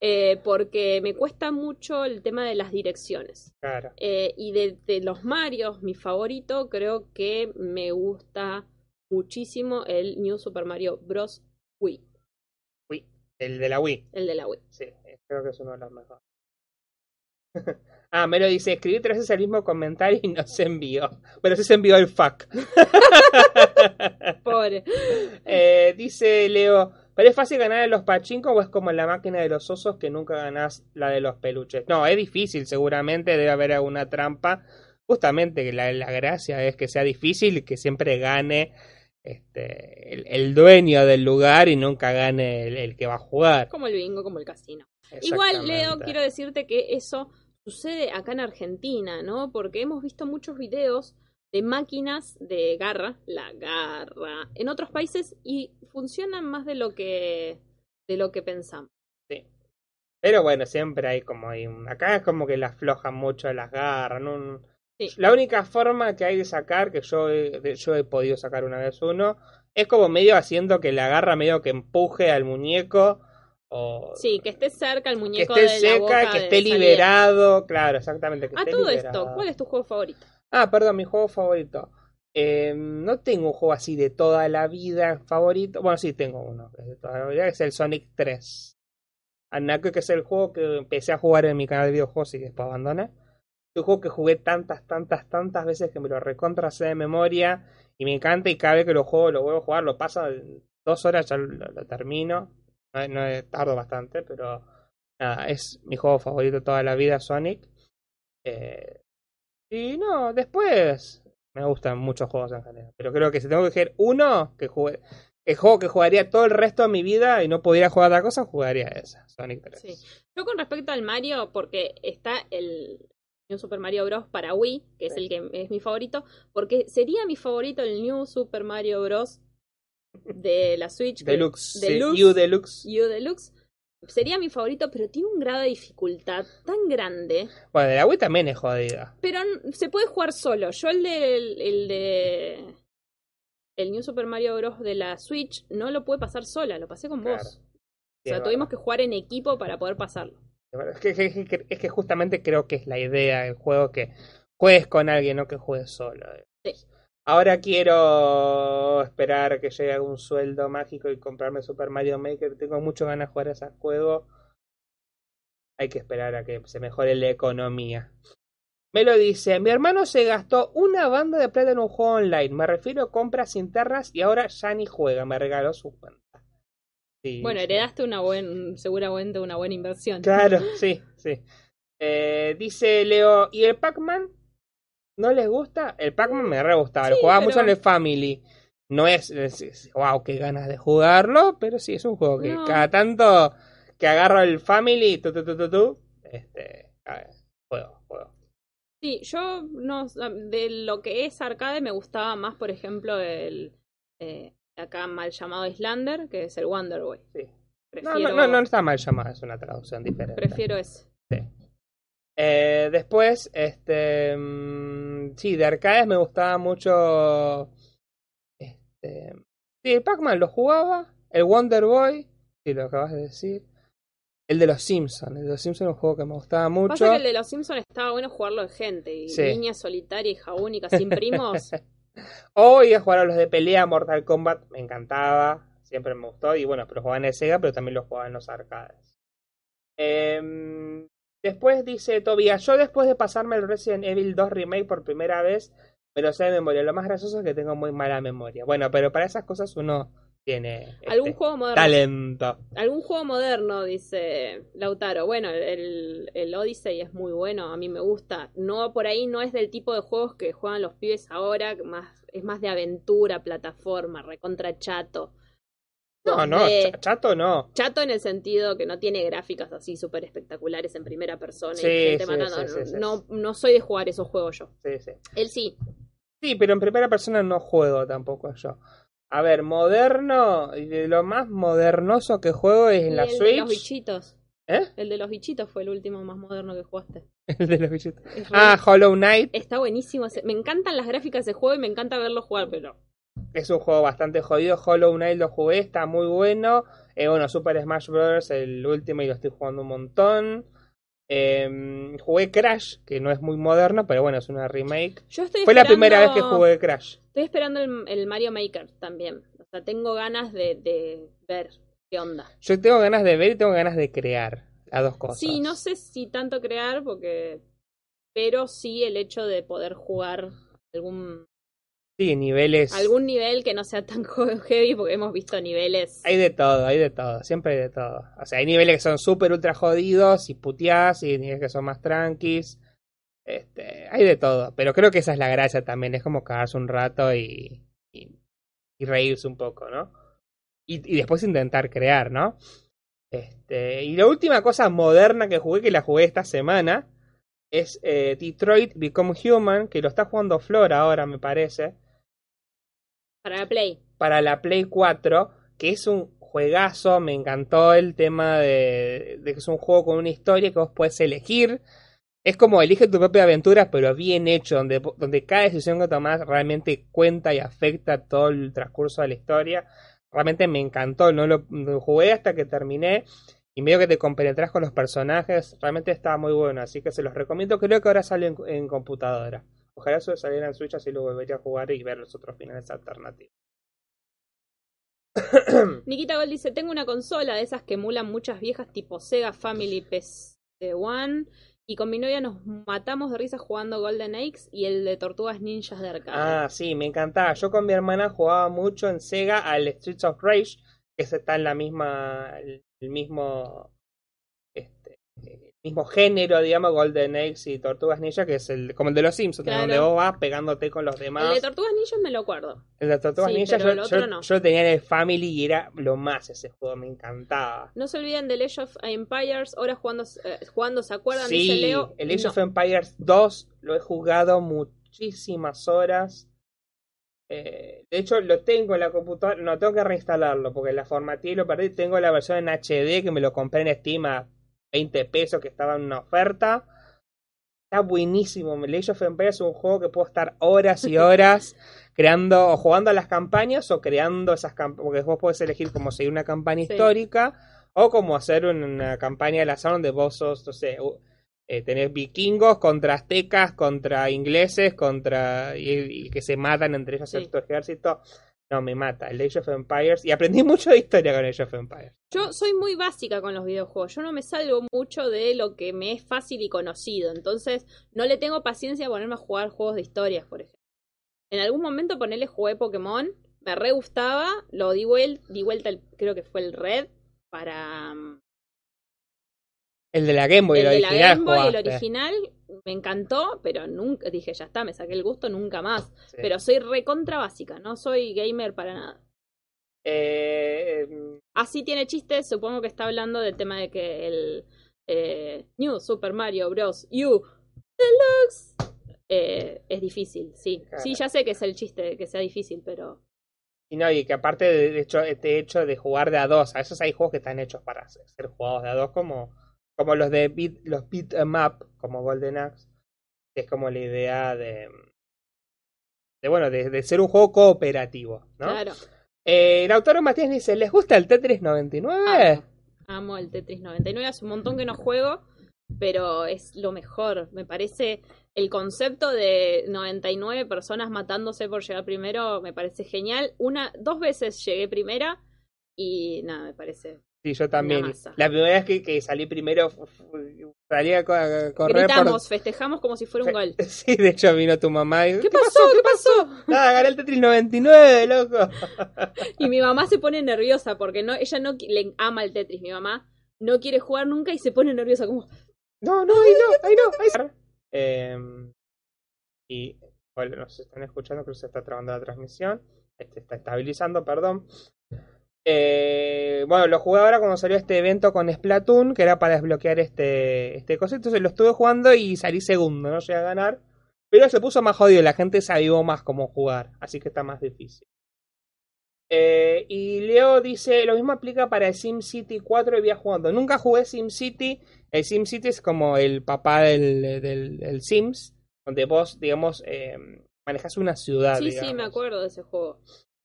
eh, porque me cuesta mucho el tema de las direcciones. Claro. Eh, y de, de los Marios, mi favorito, creo que me gusta muchísimo el New Super Mario Bros. Wii, Wii. El de la Wii. el de la Wii. Sí, creo que es uno de los mejores. ah, Melo dice, escribí tres veces el mismo comentario y no se envió. Pero sí se envió el fuck. Pobre. Eh, dice Leo, ¿pero es fácil ganar en los pachinko o es como en la máquina de los osos que nunca ganás la de los peluches? No, es difícil, seguramente debe haber alguna trampa. Justamente que la, la gracia es que sea difícil y que siempre gane este, el, el dueño del lugar y nunca gane el, el que va a jugar. Como el bingo, como el casino. Igual, Leo, quiero decirte que eso sucede acá en Argentina, ¿no? Porque hemos visto muchos videos de máquinas de garra, la garra, en otros países y funcionan más de lo que de lo que pensamos. Pero bueno, siempre hay como hay un... Acá es como que la aflojan mucho las garras. ¿no? Sí. La única forma que hay de sacar, que yo he, yo he podido sacar una vez uno, es como medio haciendo que la garra medio que empuje al muñeco. O Sí, que esté cerca el que muñeco esté de la seca, boca que esté salida. liberado. Claro, exactamente. Que A esté todo liberado. esto, ¿cuál es tu juego favorito? Ah, perdón, mi juego favorito. Eh, no tengo un juego así de toda la vida favorito. Bueno, sí tengo uno que es de toda la vida, que es el Sonic 3. Anako, que es el juego que empecé a jugar en mi canal de videojuegos y después abandoné. Juego que jugué tantas, tantas, tantas veces que me lo recontra sé de memoria y me encanta y cada vez que lo juego, lo vuelvo a jugar, lo paso dos horas, ya lo, termino. No, no tardo bastante, pero nada, es mi juego favorito toda la vida, Sonic. Eh, y no, después me gustan muchos juegos en general. Pero creo que si tengo que elegir uno que jugué, el juego que jugaría todo el resto de mi vida y no pudiera jugar otra cosa, jugaría esa, Sonic 3. Sí. Yo con respecto al Mario, porque está el Super Mario Bros. para Wii, que es el que es mi favorito, porque sería mi favorito el New Super Mario Bros. de la Switch. Deluxe, sí, Deluxe. U Deluxe. U Deluxe. Sería mi favorito, pero tiene un grado de dificultad tan grande. Bueno, de la Wii también es jodida. Pero se puede jugar solo. Yo el de, el de el New Super Mario Bros. de la Switch no lo pude pasar sola, lo pasé con Claro. vos. Sí, O sea, tuvimos que jugar en equipo para poder pasarlo. Es que, es que- es que justamente creo que es la idea del juego que juegues con alguien, no que juegues solo. Sí. Ahora quiero esperar a que llegue algún sueldo mágico y comprarme Super Mario Maker. Tengo mucho ganas de jugar a ese juego. Hay que esperar a que se mejore la economía. Me lo dice, mi hermano se gastó una banda de plata en un juego online. Me refiero a compras internas y ahora ya ni juega. Me regaló su cuenta. Sí, Bueno, heredaste una buen, seguramente una buena inversión. Claro, sí, sí. Eh, dice Leo, ¿y el Pac-Man? ¿No les gusta? El Pac-Man me re gustaba, lo jugaba pero- mucho en el Family. No es, es- es- wow, qué ganas de jugarlo, pero sí, es un juego que No. cada tanto que agarro el Family, tu, tu, tu, tu, este, a ver, juego, juego. Sí, yo no de lo que es arcade me gustaba más, por ejemplo, el eh, acá mal llamado Islander, que es el Wonder Boy. Sí. No, Prefiero, no, no, no está mal llamado, es una traducción diferente. prefiero ese. Eh, después, este. mm, sí, de arcades me gustaba mucho. Este. Sí, el Pac-Man lo jugaba. El Wonder Boy, sí, lo acabas de decir. El de los Simpsons. El de los Simpsons es un juego que me gustaba mucho. Pasa que el de los Simpsons estaba bueno jugarlo de gente. Y Sí. niña solitaria, hija única, sin primos. O iba a jugar a los de pelea, Mortal Kombat, me encantaba. Siempre me gustó. Y bueno, pero jugaba en Sega, pero también lo jugaba en los arcades. Em, después dice Tobias, yo después de pasarme el Resident Evil 2 Remake por primera vez, me lo sé de memoria. Lo más gracioso es que tengo muy mala memoria. Bueno, pero para esas cosas uno tiene Algún este, juego moderno. talento. Algún juego moderno, dice Lautaro. Bueno, el, el Odyssey es muy bueno, a mí me gusta. No, por ahí no es del tipo de juegos que juegan los pibes ahora, más, es más de aventura, plataforma, recontra chato. No, no, chato no. Chato en el sentido que no tiene gráficas así súper espectaculares en primera persona Sí, y gente sí, matando. sí, sí, sí. No, no soy de jugar esos juegos yo. Sí, sí. Él sí. Sí, pero en primera persona no juego tampoco yo. A ver, moderno, y de lo más modernoso que juego es en la el de Switch. los bichitos. ¿Eh? El de los bichitos fue el último más moderno que jugaste. El de los bichitos. Es Ah, Hollow Knight Está buenísimo. Me encantan las gráficas de juego y me encanta verlo jugar, pero es un juego bastante jodido. Hollow Knight lo jugué, está muy bueno. Eh, bueno, Super Smash Bros. el último y lo estoy jugando un montón. Eh, jugué Crash, que no es muy moderno, pero bueno, es una remake. yo estoy Fue la primera vez que jugué Crash. Estoy esperando el, el Mario Maker también. O sea, tengo ganas de, de ver qué onda. Yo tengo ganas de ver y tengo ganas de crear las dos cosas. Sí, no sé si tanto crear, porque. Pero sí el hecho de poder jugar algún Sí, niveles. algún nivel que no sea tan heavy, porque hemos visto niveles. Hay de todo, hay de todo, siempre hay de todo. O sea, hay niveles que son súper ultra jodidos y puteás y niveles que son más tranquis. Este, hay de todo, pero creo que esa es la gracia también, es como cagarse un rato y, y, y reírse un poco, ¿no? Y, y después intentar crear, ¿no? Este, y la última cosa moderna que jugué, que la jugué esta semana, es eh, Detroit Become Human, que lo está jugando Flor ahora, me parece Para la Play. para la Play 4, que es un juegazo, me encantó el tema de, que es un juego con una historia que vos puedes elegir. Es como elige tu propia aventura, pero bien hecho, donde, donde cada decisión que tomás realmente cuenta y afecta todo el transcurso de la historia. Realmente me encantó, no lo, jugué hasta que terminé y medio que te compenetras con los personajes, realmente estaba muy bueno, así que se los recomiendo. Creo que ahora sale en computadora. Ojalá eso saliera en Switch, así lo volvería a jugar y ver los otros finales alternativos. Nikita Gold dice: Tengo una consola de esas que emulan muchas viejas tipo Sega Family PC One. Y con mi novia nos matamos de risa jugando Golden Eggs y el de Tortugas Ninjas de arcade. Ah, sí, me encantaba. Yo con mi hermana jugaba mucho en Sega al Streets of Rage, que está en la misma, el, mismo, mismo género, digamos, Golden Eggs y Tortugas Ninja, que es el, como el de los Simpsons, Claro. donde vos vas pegándote con los demás. el de Tortugas Ninjas me lo acuerdo. El de Tortugas Sí, Ninja, yo, no. tenía en el Family y era lo más ese juego, me encantaba. No se olviden de Age of Empires, ahora jugando, eh, jugando ¿se acuerdan? Dice Sí, Leo. el Age No. of Empires 2 lo he jugado muchísimas horas. Eh, de hecho, lo tengo en la computadora. No, tengo que reinstalarlo porque la formateé y lo perdí. Tengo la versión en HD que me lo compré en Steam a 20 pesos que estaba en una oferta. Está buenísimo. Age of Empires es un juego que puedo estar horas y horas creando o jugando a las campañas o creando esas campañas. Porque vos podés elegir como seguir una campaña Sí. histórica o como hacer una campaña de azar donde vos sos, no sé, eh, tenés vikingos contra aztecas, contra ingleses, contra. y, y que se matan entre ellos Sí. tu ejército. No, me mata. El Age of Empires. Y aprendí mucho de historia con Age of Empires. Yo soy muy básica con los videojuegos. Yo no me salgo mucho de lo que me es fácil y conocido. Entonces, no le tengo paciencia a ponerme a jugar juegos de historias, por ejemplo. En algún momento ponerle jugué Pokémon me re gustaba, lo di vuelta, di vuelta el- creo que fue el Red para mm, El de la Game Boy, el el, de la. Game Boy, el original, me encantó, pero nunca, dije, ya está, me saqué el gusto, nunca más. Sí. Pero soy recontra básica, no soy gamer para nada. Eh, em, Así tiene chistes, supongo que está hablando del tema de que el eh, New Super Mario Bros. U Deluxe eh, es difícil, sí. Claro. Sí, ya sé que es el chiste de que sea difícil, pero y no, y que aparte de, hecho, este hecho de jugar de a dos, a veces hay juegos que están hechos para ser ser jugados de a dos, como, como los de beat, los beat 'em up, como Golden Axe, que es como la idea de, de bueno, de, de ser un juego cooperativo, ¿no? claro. Eh, el autor Matías dice, ¿les gusta el Tetris 99? Amo, amo el Tetris 99, hace un montón que no juego, pero es lo mejor. Me parece el concepto de 99 personas matándose por llegar primero, me parece genial. Una, dos veces llegué primera y nada, me parece. Sí, yo también. La primera vez que, que salí primero, salí a, co- a correr Gritamos, festejamos como si fuera un gol. Sí, de hecho vino tu mamá y... ¿Qué pasó? ¿Qué pasó? Nada, gané el Tetris 99, loco. Y mi mamá se pone nerviosa porque no, ella no le ama el Tetris. Mi mamá no quiere jugar nunca y se pone nerviosa como No, no, ahí no, ahí no. Ahí... no. Eh, y bueno, nos están escuchando, creo que se está trabando la transmisión. Este está estabilizando, perdón. Eh, bueno, lo jugué ahora cuando salió este evento con Splatoon, que era para desbloquear este, este cosito. Entonces lo estuve jugando y salí segundo, no llegué a ganar. Pero se puso más jodido, la gente se avivó más cómo jugar, así que está más difícil. Eh, y Leo dice, lo mismo aplica para el SimCity 4 y voy jugando. Nunca jugué SimCity. El SimCity es como el papá del, del, del Sims, donde vos, digamos, eh, manejas una ciudad. Sí, sí, me acuerdo de ese juego.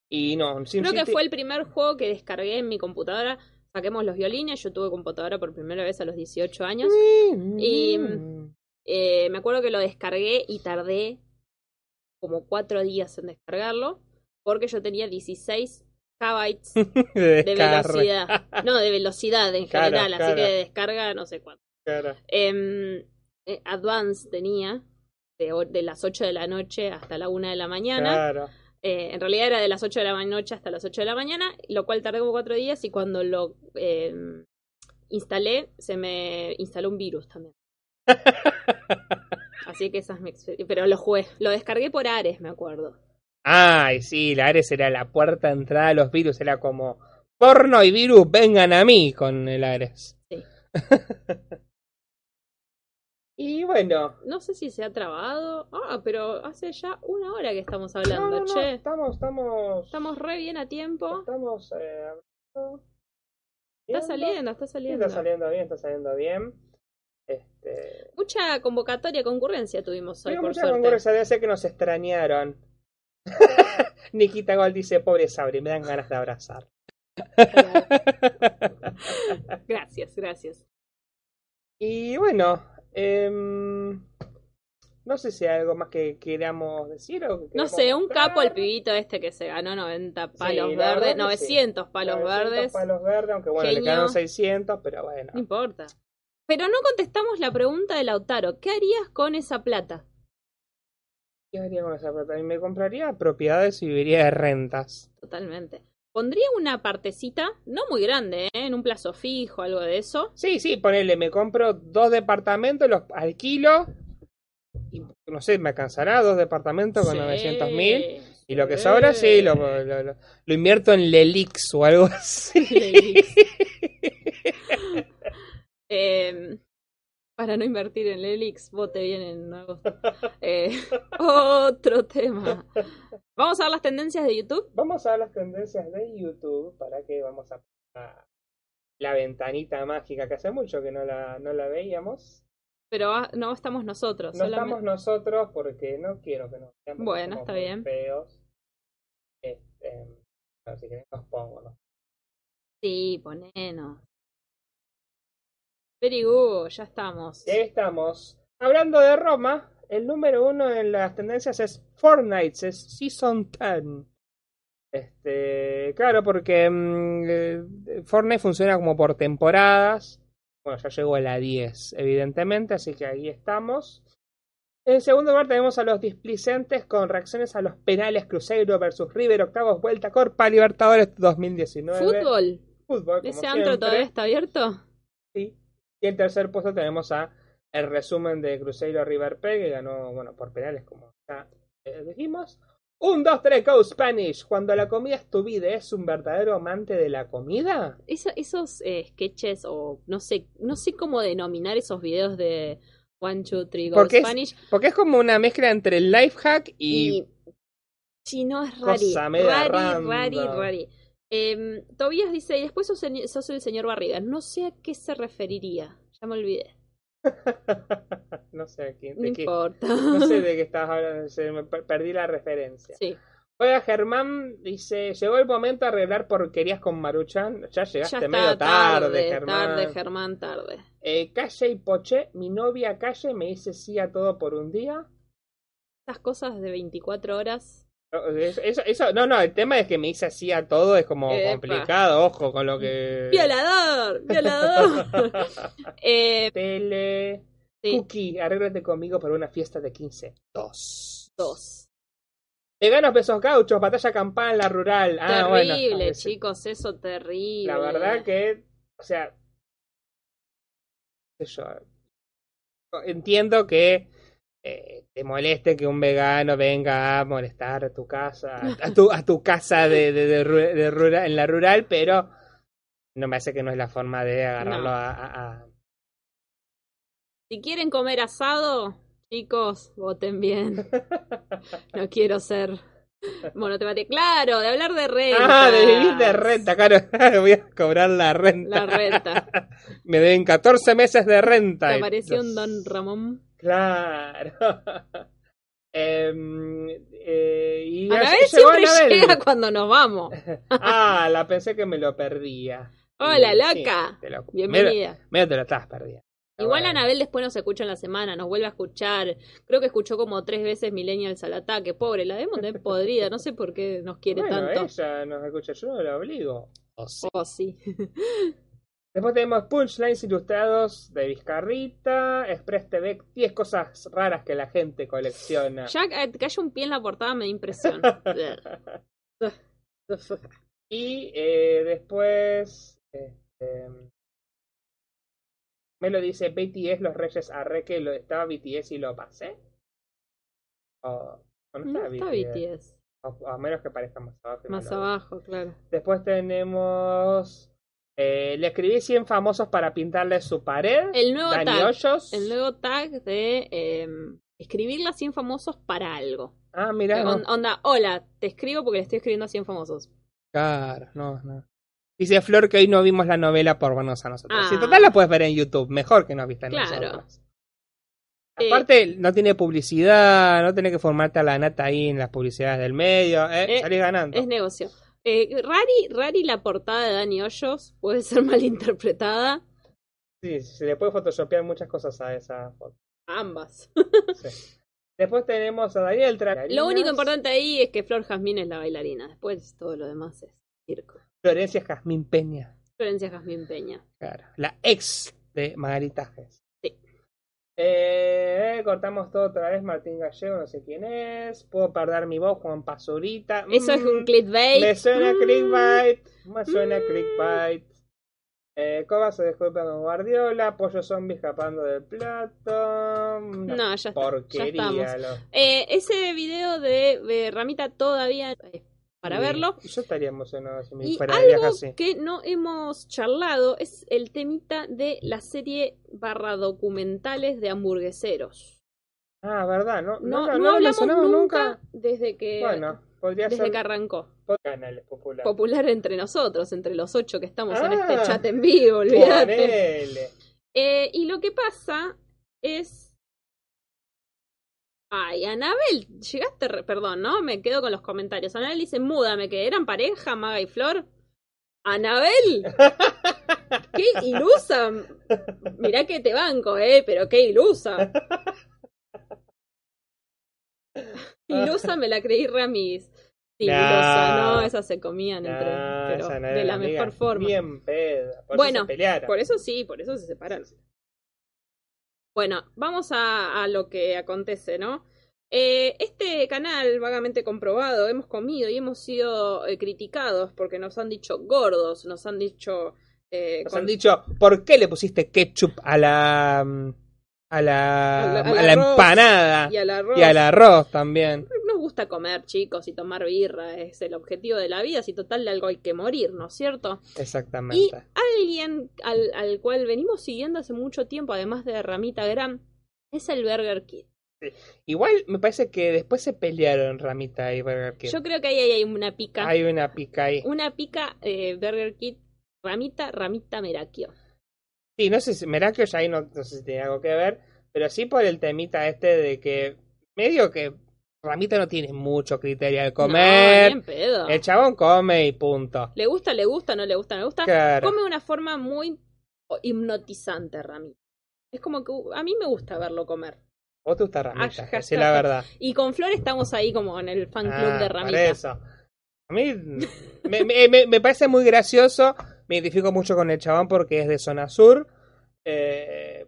Y no, Creo que fue el primer juego que descargué en mi computadora. Saquemos los violines, yo tuve computadora por primera vez a los 18 años. Y- Eh, me acuerdo que lo descargué y tardé como cuatro días en descargarlo, porque yo tenía 16 KB de velocidad. No, de velocidad en general, así que de descarga no sé cuánto. Em, eh, Advance tenía de, de las 8 de la noche hasta la 1 de la mañana. Claro. Eh, en realidad era de las 8 de la noche hasta las 8 de la mañana, lo cual tardé como 4 días y cuando lo eh, instalé, se me instaló un virus también. Así que esa es mi experiencia. Pero lo jugué, lo descargué por Ares, me acuerdo. Ay, sí, la Ares era la puerta de entrada a los virus, era como porno y virus, vengan a mí con el Ares. Sí. y bueno, No sé si se ha trabado. Ah, pero hace ya una hora que estamos hablando, no, no, che. estamos, estamos, Estamos re bien a tiempo. estamos, eh, hablando, Está saliendo, está saliendo. está saliendo bien, está saliendo bien. Este, Mucha convocatoria, concurrencia tuvimos hoy, por mucha suerte. concurrencia, debe ser que nos extrañaron. Nikita Gol dice, pobre Sabri, me dan ganas de abrazar. Gracias, gracias. y bueno, em, no sé si hay algo más que queramos decir o que No sé, un capo el pibito este que se ganó 90 palos Sí, verdes, que 900 palos 900 verdes. palos verdes, aunque bueno, le Genio. quedaron 600, pero bueno. No importa. Pero no contestamos la pregunta de Lautaro. ¿Qué harías con esa plata? ¿Qué haría con esa plata? Y me compraría propiedades y viviría de rentas. Totalmente. Pondría una partecita, no muy grande, ¿eh? en un plazo fijo, algo de eso. Sí, sí, ponele, me compro dos departamentos, los alquilo. Y no sé, me alcanzará dos departamentos con Sí, 900 mil. Y lo que sí. sobra, sí, lo, lo, lo- lo invierto en Lelix o algo así. Lelix. Eh, para no invertir en Lelix, vote bien en. Eh, otro tema. Vamos a ver las tendencias de YouTube. Vamos a ver las tendencias de YouTube para que vamos a poner la ventanita mágica que hace mucho que no la, no la veíamos. Pero no estamos nosotros. No solamente- estamos nosotros porque no quiero que nos vean. porque Bueno, está bien. Feos. Este, así que los pongo, ¿no? Sí, ponenos. Very good, ya estamos. Y ahí estamos. Hablando de Roma, el número uno en las tendencias es Fortnite, es Season 10. Este, claro, porque mm, eh, Fortnite funciona como por temporadas. Bueno, ya llegó a la 10, evidentemente, así que ahí estamos. En segundo lugar tenemos a los displicentes con reacciones a los penales Cruzeiro versus River, octavos vuelta Corpa Libertadores 2019. Fútbol. Fútbol, ¿Ese antro siempre. todavía está abierto? Sí. Y en tercer puesto tenemos a el resumen de Cruzeiro River Plate, que ganó, bueno, por penales, como ya eh, dijimos. Un, dos, tres, go Spanish. Cuando la comida es tu vida, ¿es un verdadero amante de la comida? Eso- esos eh, sketches o no sé, no sé cómo denominar esos videos de One, Two, Three, Go Porque es- Spanish. Porque es como una mezcla entre el life hack y... Y si no es rari, rari, rari, random. rari. Em, Tobías dice, y después sos, el- sos el señor Barriga. No sé a qué se referiría. Ya me olvidé. no sé quién. No de qué- importa. no sé de qué estabas hablando, se me per- perdí la referencia. Sí, Oiga, Germán dice, llegó el momento de arreglar porquerías con Maruchan. Ya ya llegaste está medio tarde, tarde, Germán. tarde, Germán, tarde. Eh, Calle y Poché, mi novia Calle me dice sí a todo por un día. Estas cosas de 24 horas. No, Eso, eso, eso- no, no, el tema es que me dice así a todo, es como Epa. complicado, ojo con lo que... ¡Violador! ¡Violador! eh, Tele... sí, Cookie, arréglate conmigo para una fiesta de 15. Dos. dos. Veganos besos gauchos, batalla campal en la rural. Ah, bueno, terrible, sí. chicos, eso terrible. La verdad que, o sea, yo, entiendo que eh, te moleste que un vegano venga a molestar a tu casa, a tu, a tu casa de, de, de ru- de rural, en la rural, pero no me hace que no es la forma de agarrarlo No. a, a- a- Si quieren comer asado, chicos, voten bien. No quiero ser monotemática. Claro, de hablar de renta. Ah, de vivir de renta, claro, voy a cobrar la renta. La renta. Me deben 14 meses de renta. Te apareció los- un don Ramón. Claro. Em, eh, y Anabel siempre Anabel. llega cuando nos vamos. Ah, la pensé que me lo perdía. Hola, Sí, loca. te lo- Bienvenida. medio te lo estabas perdiendo. Igual bueno. Anabel después nos escucha en la semana, nos vuelve a escuchar. Creo que escuchó como tres veces Millennials al ataque. Pobre, la debemos tener podrida. No sé por qué nos quiere Bueno, tanto. ella nos escucha, yo no la obligo. O sí. Oh, sí. Después tenemos punchlines ilustrados de Vizcarrita, Express TV, 10 cosas raras que la gente colecciona. Eh, que haya un pie en la portada me da impresión. Y eh, después este, me lo dice BTS Los Reyes Arre que lo estaba BTS y lo pasé. O, o no No está está BTS. BTS. O, o a menos que parezca más abajo. Más abajo, claro. Después tenemos. Eh, le escribí 100 famosos para pintarle su pared. El nuevo Dani tag. Hoyos. El nuevo tag de eh, escribirle a 100 famosos para algo. Ah, mira. On- onda, hola, te escribo porque le estoy escribiendo a 100 famosos. Claro, no, no. Dice Flor que hoy no vimos la novela por vernos a nosotros. Ah. Si total la puedes ver en YouTube, mejor que no viste en Claro. nosotros. Eh, Aparte, no tiene publicidad, no tenés que formarte a la nata ahí en las publicidades del medio, eh, Eh, salís ganando. Es negocio. Eh, rari, rari la portada de Dani Hoyos puede ser malinterpretada. Sí, se le puede photoshopear muchas cosas a esa foto. Ambas. Sí. Después tenemos a Daniel Tra- Lo único importante ahí es que Flor Jazmín es la bailarina. Después todo lo demás es circo. Florencia Jazmín Peña, Florencia Jazmín Peña. claro. La ex de Margarita Gess. Sí. Eh, cortamos todo otra vez, Martín Gallego, no sé quién es. Puedo perder mi voz, Juan Pazurita. Eso es Mm, un clickbait. Me suena Mm. clickbait. Me suena Mm. clickbait. Eh, Coba se disculpa con Guardiola. Pollo zombie escapando del plato. Una No, ya está. Ya porquería. estamos. lo- Eh, ese video de, de Ramita todavía eh, para Sí, verlo. Yo estaría emocionado si me Y viaje algo así. que no hemos charlado es el temita de la serie barra documentales de hamburgueseros. Ah, verdad, no, No, no, no, no hablamos nunca, desde que Bueno, podría desde ser que arrancó. canales populares. Popular entre nosotros, entre los ocho que estamos en Ah. este chat en vivo, olvídate. Eh, y lo que pasa es. Ay, Anabel, llegaste, re- perdón, ¿no? Me quedo con los comentarios. Anabel dice, múdame, que eran pareja, Maga y Flor. Anabel, qué ilusa. Mirá que te banco, eh, pero qué ilusa. Ilusa me la creí Ramis. Sí, No. ilusa, no, esas se comían entre, pero no de la mejor forma. Bien peda. Por Bueno, eso se pelearon. Por eso sí, por eso se separaron. Bueno, vamos a, a lo que acontece, ¿no? Eh, este canal, vagamente comprobado, hemos comido y hemos sido eh, criticados porque nos han dicho gordos, nos han dicho... eh, Nos con- han dicho, ¿por qué le pusiste ketchup a la mm, a la, a la arroz empanada y al arroz. y al arroz también? Nos gusta comer, chicos, y tomar birra, es el objetivo de la vida, si total de algo hay que morir, ¿no es cierto? Y Exactamente. alguien al, al cual venimos siguiendo hace mucho tiempo, además de Ramita Gram, es el Burger Kid. Igual me parece que después se pelearon Ramita y Burger King. Yo creo que ahí hay una pica. Hay una pica ahí. Una pica eh, Burger Kid, Ramita, Ramita Merakio. Sí, no sé si Merakio ya ahí no, no sé si tiene algo que ver, pero sí por el temita este de que medio que Ramita no tiene mucho criterio al No, comer. en pedo. el chabón come y punto. Le gusta, le gusta, no le gusta, no le gusta. Claro. Come de una forma muy hipnotizante, Ramita. Es como que uh, a mí me gusta verlo comer. ¿Vos te gusta Ramita? Ah, Decí la verdad. Y con Flor estamos ahí como en el fan club Ah, de por Ramita. eso. A mí me, me- me- me parece muy gracioso. Me identifico mucho con el chabón porque es de zona sur. eh,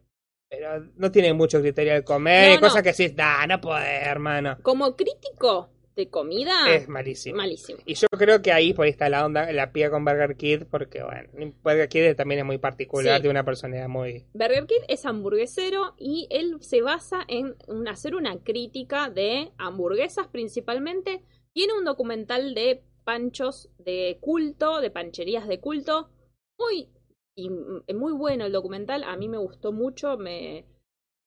pero no tiene mucho criterio al comer. No, no. cosas que decís, da, no puede, hermano. Como crítico de comida, Es malísimo. malísimo. Y yo creo que ahí por ahí está la onda, la pía con Burger Kid, porque bueno, Burger Kid también es muy particular, Sí. tiene una personalidad muy... Burger Kid es hamburguesero y él se basa en hacer una crítica de hamburguesas principalmente. Tiene un documental de panchos de culto, de pancherías de culto. Muy, m- muy bueno el documental. A mí me gustó mucho. Me...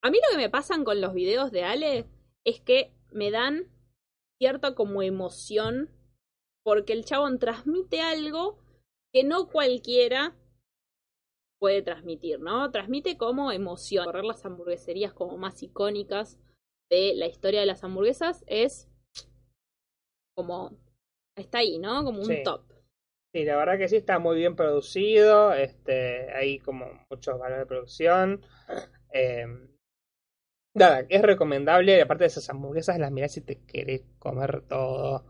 A mí lo que me pasan con los videos de Ale es que me dan cierta como emoción porque el chabón transmite algo que no cualquiera puede transmitir, ¿no? Transmite como emoción. Correr las hamburgueserías como más icónicas de la historia de las hamburguesas es como está ahí, ¿no? Como un Sí. top. Sí, la verdad que sí está muy bien producido, este, hay como muchos valores de producción. Eh, nada, es recomendable, aparte de esas hamburguesas, las mirás si te querés comer todo.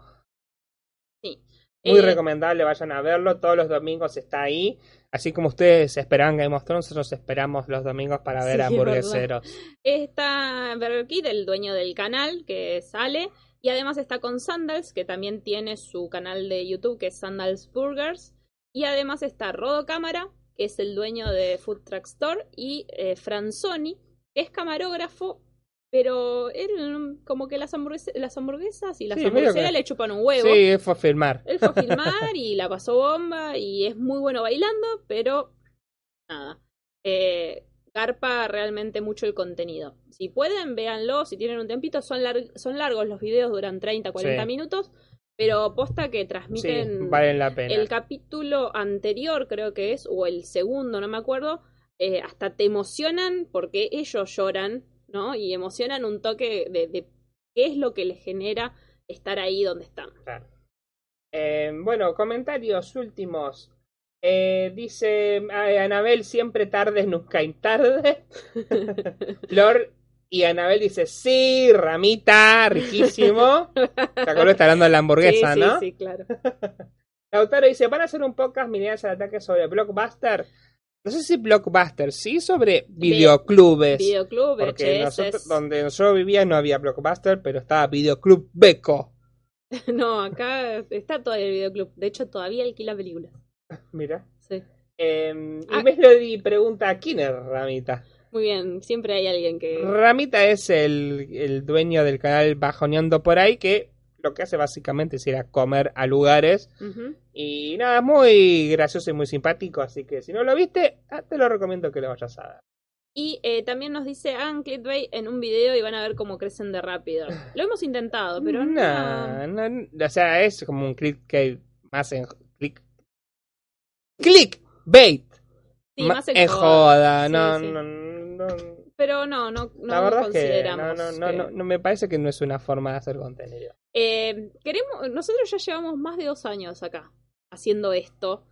Muy Eh, recomendable, vayan a verlo, todos los domingos está ahí. Así como ustedes esperan Game of Thrones, nosotros esperamos los domingos para ver Sí, es hamburgueseros. Está Burger Kid, el dueño del canal, que sale. Y además está con Sandals, que también tiene su canal de YouTube, que es Sandals Burgers. Y además está Rodo Cámara, que es el dueño de Food Truck Store. Y eh, Franzoni, que es camarógrafo. Pero él, como que las, hamburguesas, las hamburguesas y las Sí, que- le chupan un huevo. Sí, fue a filmar. Él fue a filmar y la pasó bomba y es muy bueno bailando, pero nada. Eh, garpa realmente mucho el contenido. Si pueden, véanlo, si tienen un tempito, son, lar- son largos los videos, duran 30, 40 Sí. minutos, pero posta que Sí, transmiten valen la pena. el capítulo anterior, creo que es, o el segundo, no me acuerdo, eh, hasta te emocionan porque ellos lloran, ¿no? Y emocionan un toque de, de qué es lo que les genera estar ahí donde están. Claro. Eh, bueno, comentarios últimos. Eh, dice Anabel, siempre tarde, nunca hay tarde. Flor y Anabel dice, sí, ramita, riquísimo. ¿Te acuerdas? Está hablando de la hamburguesa, sí, ¿no? Sí, sí, claro. Lautaro dice, ¿van a hacer un podcast miniaturas al ataque sobre Blockbuster? No sé si Blockbuster, sí sobre videoclubes. Videoclub, porque nosotros, donde yo vivía no había Blockbuster, pero estaba Videoclub Beco. No, acá está todavía el videoclub. De hecho, todavía alquila películas. Mira. Sí. Eh, y Ah. Melody pregunta, ¿quién es Ramita? Muy bien, siempre hay alguien que. Ramita es el, el dueño del canal Bajoneando por ahí, que lo que hace básicamente es ir a comer a lugares. Y nada, es muy gracioso y muy simpático, así que si no lo viste, ah, te lo recomiendo que lo vayas a ver. Y eh, también nos dice, hagan clickbait en un video y van a ver cómo crecen de rápido. Lo hemos intentado, pero no. Nah, no, o sea, es como un clickbait más en clickbait Sí, más en joda. Sí, no, sí. no, no, Pero no, no, no la verdad es que no, consideramos. no, no, que- no, no, me parece que no es una forma de hacer contenido. Eh, queremos, nosotros ya llevamos más de dos años acá haciendo esto.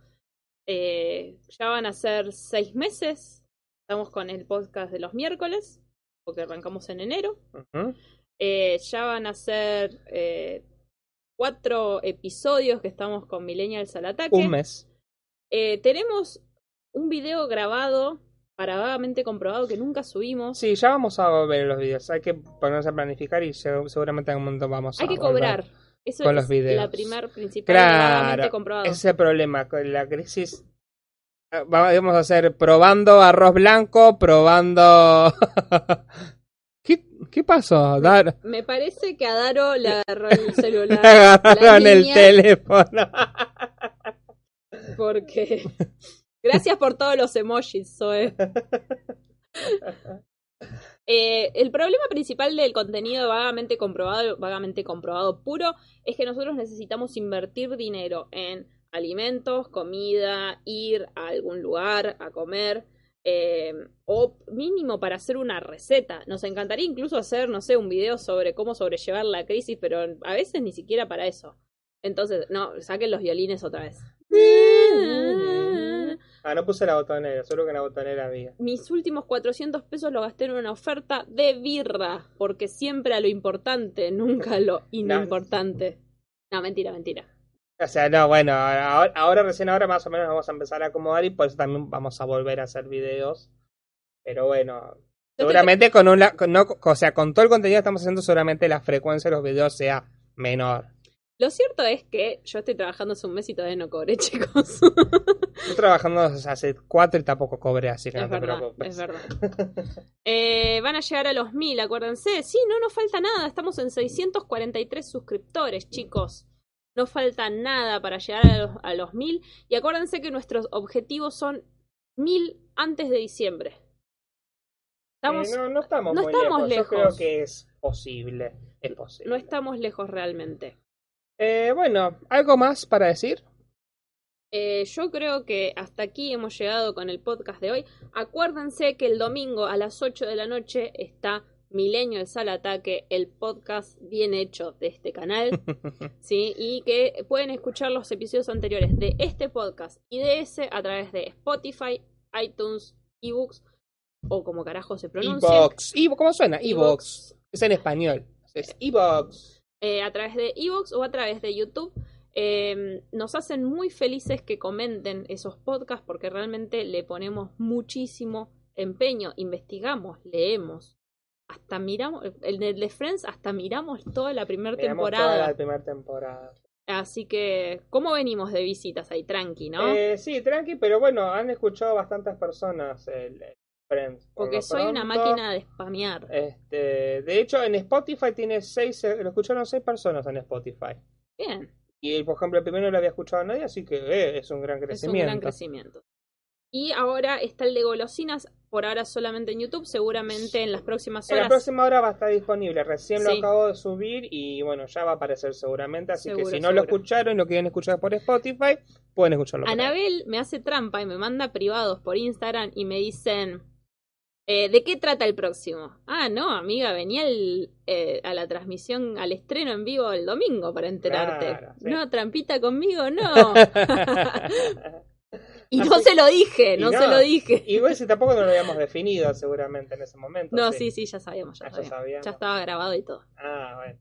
Eh, ya van a ser seis meses. Estamos con el podcast de los miércoles, porque arrancamos en enero. Eh, ya van a ser eh, cuatro episodios que estamos con Millennials al ataque. Un mes. Eh, tenemos un video grabado para vagamente comprobado que nunca subimos. Sí, ya vamos a ver los videos. Hay que ponerse a planificar y se- seguramente en algún momento vamos Hay a que volver. cobrar. Eso con es los videos. la primer principal Claro, comprobado. ese es el problema con la crisis. va- Vamos a hacer probando arroz blanco, probando... ¿Qué, ¿Qué pasó? Me parece que a Daro le agarró el celular. Agarraron la el teléfono. Porque. Gracias por todos los emojis, Zoe. Eh, el problema principal del contenido vagamente comprobado, vagamente comprobado puro, es que nosotros necesitamos invertir dinero en alimentos, comida, ir a algún lugar a comer, eh, o mínimo para hacer una receta. Nos encantaría incluso hacer, no sé, un video sobre cómo sobrellevar la crisis, pero a veces ni siquiera para eso. Entonces, no, saquen los violines otra vez. Ah, no puse la botonera, solo que en la botonera había. Mis últimos 400 pesos lo gasté en una oferta de birra, porque siempre a lo importante, nunca a lo inimportante. No, mentira, mentira. O sea, no, bueno, ahora, ahora recién ahora más o menos nos vamos a empezar a acomodar y por eso también vamos a volver a hacer videos. Pero bueno, te- seguramente con un no, o sea, con todo el contenido que estamos haciendo, seguramente la frecuencia de los videos sea menor. Lo cierto es que yo estoy trabajando hace un mes y todavía no cobré, chicos. Estoy trabajando hace cuatro y tampoco cobré, así que es no te verdad, preocupes. es verdad. Eh, van a llegar a los mil, acuérdense. Sí, no nos falta nada. Estamos en 643 suscriptores, chicos. No falta nada para llegar a los, a los mil. Y acuérdense que nuestros objetivos son mil antes de diciembre. Estamos, Eh, no, no estamos no muy estamos lejos. Yo creo que es posible. Es posible. no estamos lejos realmente. Eh, bueno, ¿algo más para decir? Eh, yo creo que hasta aquí hemos llegado con el podcast de hoy. Acuérdense que el domingo a las 8 de la noche está Milenio el Sal Ataque, el podcast bien hecho de este canal. ¿sí? Y que pueden escuchar los episodios anteriores de este podcast y de ese a través de Spotify, iTunes, ebooks o como carajo se pronuncia. Evo- ¿Cómo suena? Evox. Es en español. Es Evox. Eh, a través de ebooks o a través de YouTube. Eh, nos hacen muy felices que comenten esos podcasts porque realmente le ponemos muchísimo empeño, investigamos, leemos, hasta miramos, en el de Friends hasta miramos toda la primera temporada. toda la primera temporada. Así que, ¿cómo venimos de visitas ahí? Tranqui, ¿no? Eh, sí, tranqui, pero bueno, han escuchado bastantes personas el, el Friends. Porque soy una máquina de spamear. Este, de hecho, en Spotify tiene seis, eh, lo escucharon seis personas en Spotify. Bien, Y por ejemplo, el primero no lo había escuchado a nadie, así que eh, es un gran es un crecimiento. gran crecimiento. Y ahora está el de golosinas, por ahora solamente en YouTube, seguramente en las próximas En la horas. próxima hora va a estar disponible. Recién lo Sí. acabo de subir y bueno, ya va a aparecer seguramente. Así Seguro, que si no lo escucharon y lo quieren escuchar por Spotify, pueden escucharlo. Anabel me hace trampa y me manda privados por Instagram y me dicen, eh, ¿de qué trata el próximo? Ah, no, amiga, venía el, eh, a la transmisión, al estreno en vivo el domingo para enterarte. Claro, sí. No, trampita conmigo, no. y no se lo dije, no, no. se lo dije. Y bueno, si tampoco no lo habíamos definido seguramente en ese momento. No, sí, sí, ya sabíamos, ya, Ah, ya sabíamos. Ya estaba grabado y todo. Ah, bueno.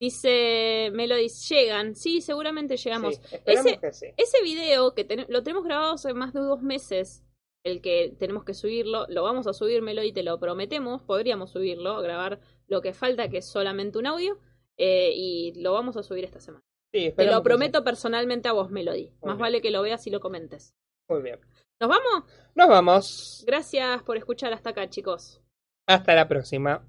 Dice Melody, llegan. Sí, seguramente llegamos. Sí, esperamos Ese- que sí. Ese video que ten- lo tenemos grabado hace más de dos meses, el que tenemos que subirlo, lo vamos a subir, Melody, te lo prometemos. Podríamos subirlo, grabar lo que falta, que es solamente un audio, eh, y lo vamos a subir esta semana. Sí, Te lo prometo personalmente a vos, Melody. Más bien. vale que lo veas y lo comentes. Muy bien. ¿Nos vamos? Nos vamos. Gracias por escuchar hasta acá, chicos. Hasta la próxima.